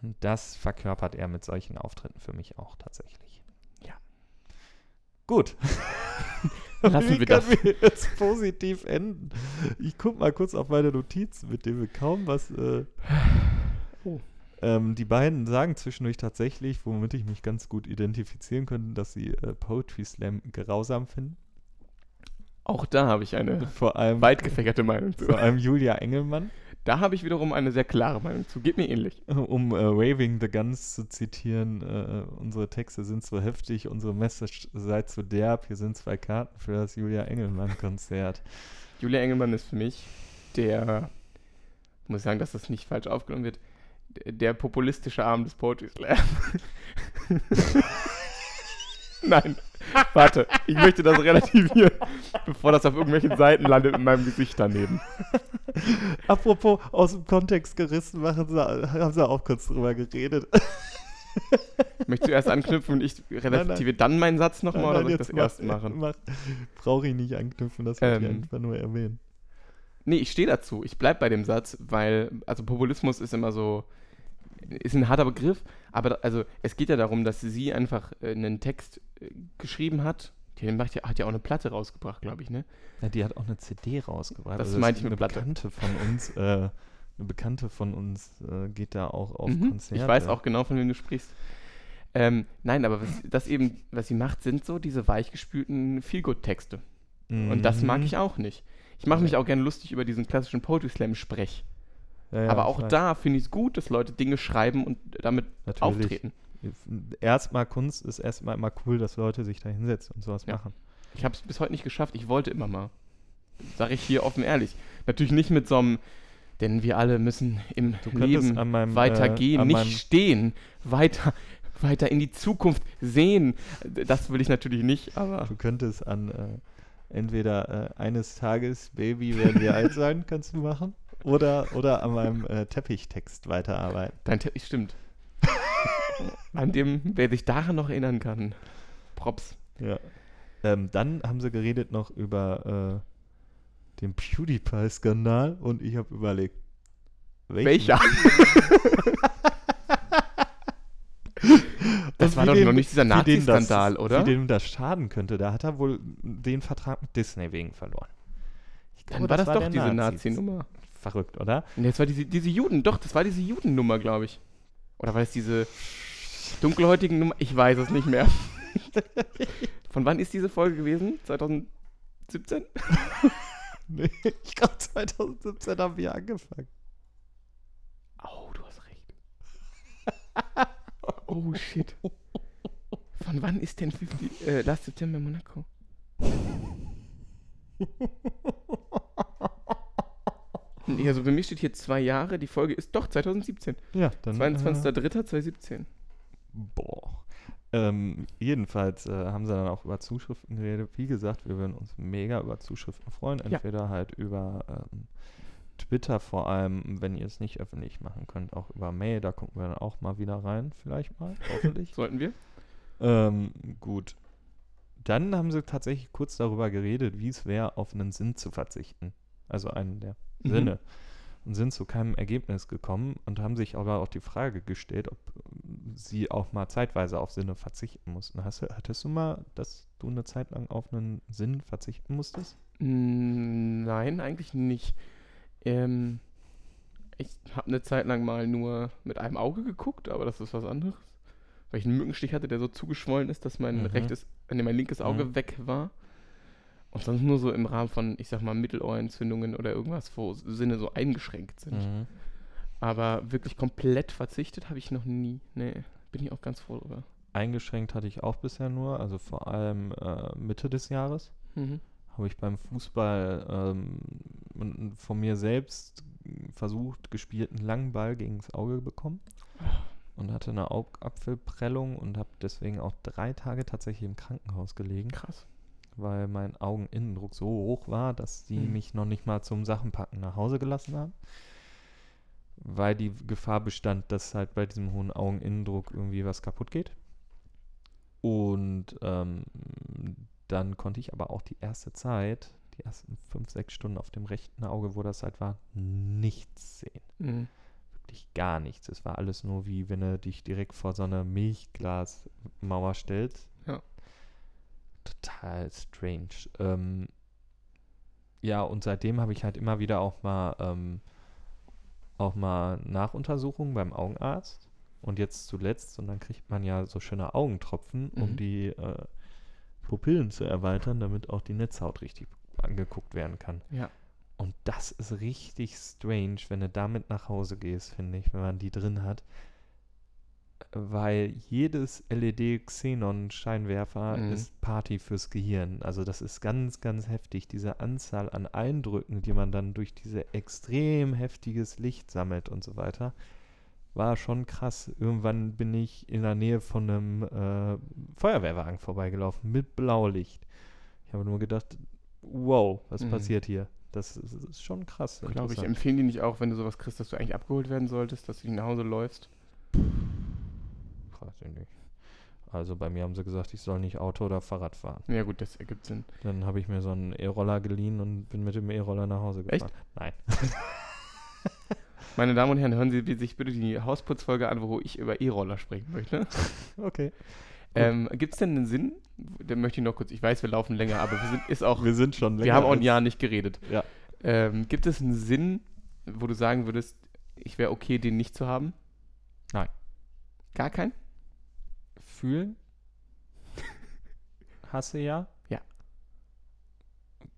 Und das verkörpert er mit solchen Auftritten für mich auch tatsächlich. Gut. Lassen Wie wir können das. wir jetzt positiv enden? Ich gucke mal kurz auf meine Notizen, mit denen wir kaum was. Äh, Oh. ähm, die beiden sagen zwischendurch tatsächlich, womit ich mich ganz gut identifizieren könnte, dass sie äh, Poetry Slam grausam finden. Auch da habe ich eine Vor allem, weit gefächerte Meinung zu. vor allem Julia Engelmann, Da habe ich wiederum eine sehr klare Meinung zu. Geht mir ähnlich. um äh, Waving the Guns zu zitieren. Äh, unsere Texte sind so heftig, unsere Message sei zu derb. Hier sind zwei Karten für das Julia Engelmann-Konzert. Julia Engelmann ist für mich der, muss ich sagen, dass das nicht falsch aufgenommen wird, der, der populistische Arm des Poetry Slam. Nein, warte, ich möchte das relativieren, bevor das auf irgendwelchen Seiten landet mit meinem Gesicht daneben. Apropos aus dem Kontext gerissen, machen sie, haben sie auch kurz drüber geredet. Ich möchte zuerst anknüpfen und ich relativiere dann meinen Satz nochmal oder soll ich das erst machen? Mach, Brauche ich nicht anknüpfen, das wollte ich Ähm, einfach nur erwähnen. Nee, ich stehe dazu. Ich bleibe bei dem Satz, weil, also Populismus ist immer so, ist ein harter Begriff, aber also es geht ja darum, dass sie einfach äh, einen Text äh, geschrieben hat. Die macht ja, hat ja auch eine Platte rausgebracht, glaube ich, ne? Ja, die hat auch eine CD rausgebracht. Das Also meinte ich eine mit Platte. Bekannte von uns, äh, eine Bekannte von uns äh, geht da auch auf Mhm. Konzerte. Ich weiß auch genau, von wem du sprichst. Ähm, nein, aber was, das eben, was sie macht, sind so diese weichgespülten Feelgood-Texte. Und das mag Mhm. ich auch nicht. Ich mache mich auch gerne lustig über diesen klassischen Poetry Slam-Sprech. Ja, ja, aber auch weiß. da finde ich es gut, dass Leute Dinge schreiben und damit Natürlich. auftreten. erstmal Kunst ist erstmal immer cool, dass Leute sich da hinsetzen und sowas Ja. machen. Ich habe es bis heute nicht geschafft. Ich wollte immer mal. Sag ich hier offen ehrlich. Natürlich nicht mit so einem, denn wir alle müssen im Leben meinem, weitergehen, äh, nicht stehen, weiter, weiter in die Zukunft sehen. Das will ich natürlich nicht, aber Du könntest an äh, entweder äh, eines Tages Baby werden wir alt sein, kannst du machen, oder, oder an meinem äh, Teppichtexst weiterarbeiten. dein Teppich stimmt. An dem, wer sich daran noch erinnern kann. Props. Ja. Ähm, dann haben sie geredet noch über äh, den PewDiePie-Skandal und ich habe überlegt, welchen? Welcher? Das Und war doch dem- noch nicht dieser das- Nazi-Skandal, oder? Wie dem das schaden könnte. Da hat er wohl den Vertrag mit Disney wegen verloren. Ich Dann war das doch der diese Nazis. Nazi-Nummer. Verrückt, oder? Nee, das war diese, diese Juden, doch, das war diese Judennummer, glaube ich. Oder war das diese dunkelhäutigen Nummer? Ich weiß es nicht mehr. Von wann ist diese Folge gewesen? 2017? Nee, ich glaube 2017 haben wir angefangen. Oh, du hast recht. Oh, shit. Von wann ist denn 50, äh, Last September Monaco? Nee, also bei mir steht hier zwei Jahre, die Folge ist doch 2017. Ja, dann. 22.03.2017. Boah. Ähm, jedenfalls äh, haben sie dann auch über Zuschriften geredet. Wie gesagt, wir würden uns mega über Zuschriften freuen. Ja. Entweder halt über ähm, Twitter vor allem, wenn ihr es nicht öffentlich machen könnt, auch über Mail. Da gucken wir dann auch mal wieder rein, vielleicht mal, hoffentlich. Sollten wir? ähm, gut. Dann haben sie tatsächlich kurz darüber geredet, wie es wäre, auf einen Sinn zu verzichten. Also einen der Mhm. Sinne. Und sind zu keinem Ergebnis gekommen und haben sich aber auch die Frage gestellt, ob sie auch mal zeitweise auf Sinne verzichten mussten. Hast du, hattest du mal, dass du eine Zeit lang auf einen Sinn verzichten musstest? Mm, Nein, eigentlich nicht. Ähm, ich habe eine Zeit lang mal nur mit einem Auge geguckt, aber das ist was anderes. Weil ich einen Mückenstich hatte, der so zugeschwollen ist, dass mein Mhm. rechtes, nee, mein linkes Auge Mhm. weg war. Und sonst nur so im Rahmen von, ich sag mal, Mittelohrentzündungen oder irgendwas, wo Sinne so eingeschränkt sind. Mhm. Aber wirklich komplett verzichtet habe ich noch nie. Nee, bin ich auch ganz froh drüber. Eingeschränkt hatte ich auch bisher nur, also vor allem äh, Mitte des Jahres. Mhm. habe ich beim Fußball ähm, von mir selbst versucht, gespielten langen Ball gegen das Auge bekommen und hatte eine Augapfelprellung und habe deswegen auch drei Tage tatsächlich im Krankenhaus gelegen, Krass. Weil mein Augeninnendruck so hoch war, dass die Mhm. mich noch nicht mal zum Sachenpacken nach Hause gelassen haben. Weil die Gefahr bestand, dass halt bei diesem hohen Augeninnendruck irgendwie was kaputt geht. Und ähm, dann konnte ich aber auch die erste Zeit, die ersten fünf, sechs Stunden auf dem rechten Auge, wo das halt war, nichts sehen. Mhm. Wirklich gar nichts. Es war alles nur wie wenn du dich direkt vor so eine Milchglasmauer stellst. Total strange. Ähm, ja, und seitdem habe ich halt immer wieder auch mal ähm, auch mal Nachuntersuchungen beim Augenarzt. Und jetzt zuletzt, und dann kriegt man ja so schöne Augentropfen, um Mhm. die äh, Pupillen zu erweitern, damit auch die Netzhaut richtig angeguckt werden kann. Ja. Und das ist richtig strange, wenn du damit nach Hause gehst, finde ich, wenn man die drin hat. Weil jedes LED-Xenon-Scheinwerfer Mhm. ist Party fürs Gehirn. Also das ist ganz, ganz heftig. Diese Anzahl an Eindrücken, die man dann durch diese extrem heftiges Licht sammelt und so weiter, war schon krass. Irgendwann bin ich in der Nähe von einem äh, Feuerwehrwagen vorbeigelaufen mit Blaulicht. Ich habe nur gedacht, wow, was Mhm. passiert hier? Das ist, das ist schon krass. Glaube ich. Empfehlen die nicht auch, wenn du sowas kriegst, dass du eigentlich abgeholt werden solltest, dass du nach Hause läufst? Weiß ich nicht. Also bei mir haben sie gesagt, ich soll nicht Auto oder Fahrrad fahren. Ja gut, das ergibt Sinn. Dann habe ich mir so einen E-Roller geliehen und bin mit dem E-Roller nach Hause Echt? gefahren. Nein. Meine Damen und Herren, hören Sie sich bitte die Hausputzfolge an, wo ich über E-Roller sprechen möchte. Okay. Ähm, Gibt es denn einen Sinn? Den möchte ich noch kurz, ich weiß, wir laufen länger, aber wir sind, ist auch, Wir sind schon wir haben auch ein Jahr nicht geredet. Ja. Ähm, gibt es einen Sinn, wo du sagen würdest, ich wäre okay, den nicht zu haben? Nein. Gar keinen? Fühlen? Hasse ja? Ja.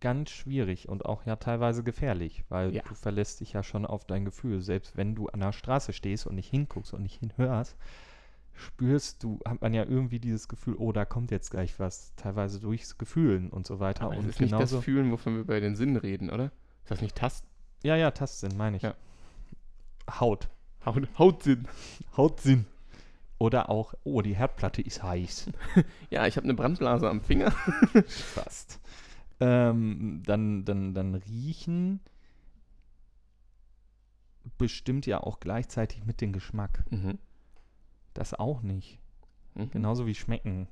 Ganz schwierig und auch ja teilweise gefährlich, weil Ja. du verlässt dich ja schon auf dein Gefühl. Selbst wenn du an der Straße stehst und nicht hinguckst und nicht hinhörst, spürst du, hat man ja irgendwie dieses Gefühl, oh, da kommt jetzt gleich was, teilweise durchs Gefühlen und so weiter. Aber und ist nicht das Fühlen, wovon wir bei den Sinnen reden, oder? Ist das nicht Tasten? ja, ja, Tastsinn, meine ich. Ja. Haut. Haut, Hautsinn. Hautsinn. Oder auch, oh, die Herdplatte ist heiß. Ja, ich habe eine Brandblase am Finger. Fast. Ähm, dann, dann, dann riechen bestimmt ja auch gleichzeitig mit dem Geschmack. Mhm. Das auch nicht. Mhm. Genauso wie schmecken.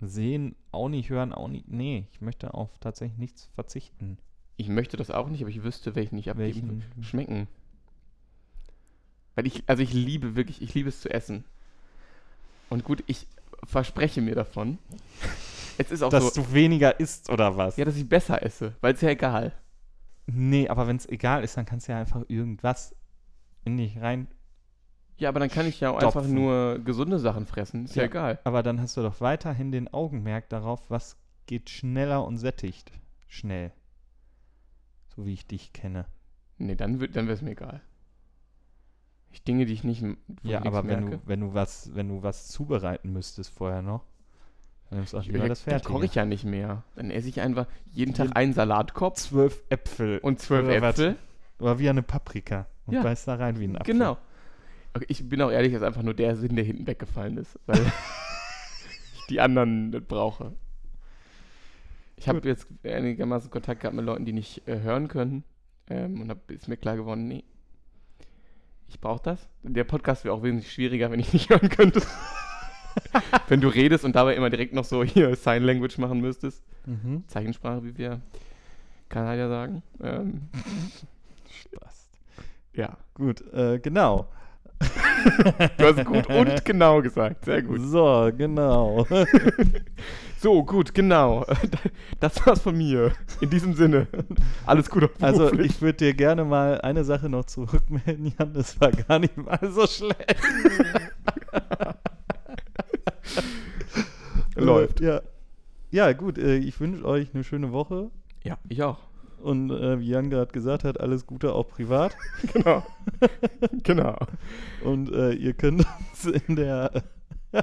Sehen auch nicht, hören auch nicht. Nee, ich möchte auf tatsächlich nichts verzichten. Ich möchte das auch nicht, aber ich wüsste, welchen ich abgeben Welchen? will. Schmecken. Weil ich, also ich liebe wirklich, ich liebe es zu essen. Und gut, ich verspreche mir davon. Es ist auch Dass so, du weniger isst oder was? ja, dass ich besser esse, weil es ja egal. Nee, aber wenn es egal ist, dann kannst du ja einfach irgendwas in dich rein. Ja, aber dann kann ich ja auch einfach nur gesunde Sachen fressen. Ist ja, Ja. egal. Aber dann hast du doch weiterhin den Augenmerk darauf, was geht schneller und sättigt. Schnell. So wie ich dich kenne. Nee, dann, dann wäre es mir egal. Ich Dinge, die ich nicht, Ja, aber wenn merke. du, wenn du was, wenn du was zubereiten müsstest vorher noch, dann nimmst du auch Ja, lieber das dann Fertige. koche ich ja nicht mehr. Dann esse ich einfach jeden Tag einen Salatkopf zwölf Äpfel und zwölf Oder? Äpfel. Oder wie eine Paprika und Ja. beißt da rein wie ein Apfel. Genau. Okay, ich bin auch ehrlich, das ist einfach nur der Sinn, der hinten weggefallen ist, weil ich die anderen nicht brauche. Ich habe jetzt einigermaßen Kontakt gehabt mit Leuten, die nicht äh, hören können ähm, und hab, ist mir klar geworden, nee, ich brauche das. Der Podcast wäre auch wesentlich schwieriger, wenn ich nicht hören könnte. wenn du redest und dabei immer direkt noch so hier Sign Language machen müsstest. Mhm. Zeichensprache, wie wir Kanadier sagen. Ähm, Spaß. ja. Gut, äh, genau. Du hast gut und genau gesagt. Sehr gut. So, genau. So, gut, genau. Das war's von mir. In diesem Sinne. Alles Gute. Also ich würde dir gerne mal eine Sache noch zurückmelden, Jan. Das war gar nicht mal so schlecht. Läuft. Ja. Ja, gut. Äh, ich wünsche euch eine schöne Woche. Ja, ich auch. Und äh, wie Jan gerade gesagt hat, alles Gute auch privat. Genau. genau. Und äh, ihr könnt uns in der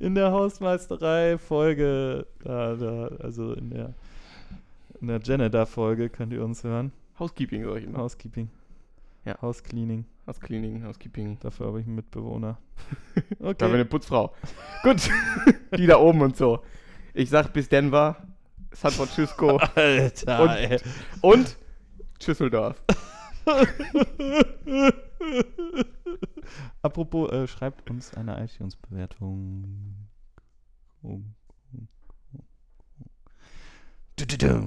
in der Hausmeisterei Folge, da, da, also in der in der Janitor-Folge könnt ihr uns hören. Housekeeping sag ich immer. Housekeeping. Ja. Housecleaning. Housecleaning, Housekeeping. Dafür habe ich einen Mitbewohner. Da haben wir Okay. eine Putzfrau. Gut. Die da oben und so. Ich sag bis Denver. San Francisco. Alter, Und- ey. und Schüsseldorf. Apropos, äh, schreibt uns eine iTunes-Bewertung.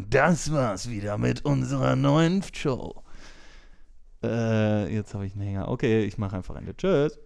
Das war's wieder mit unserer neuen Show. Äh, jetzt habe ich einen Hänger. Okay, ich mache einfach Ende. Tschüss.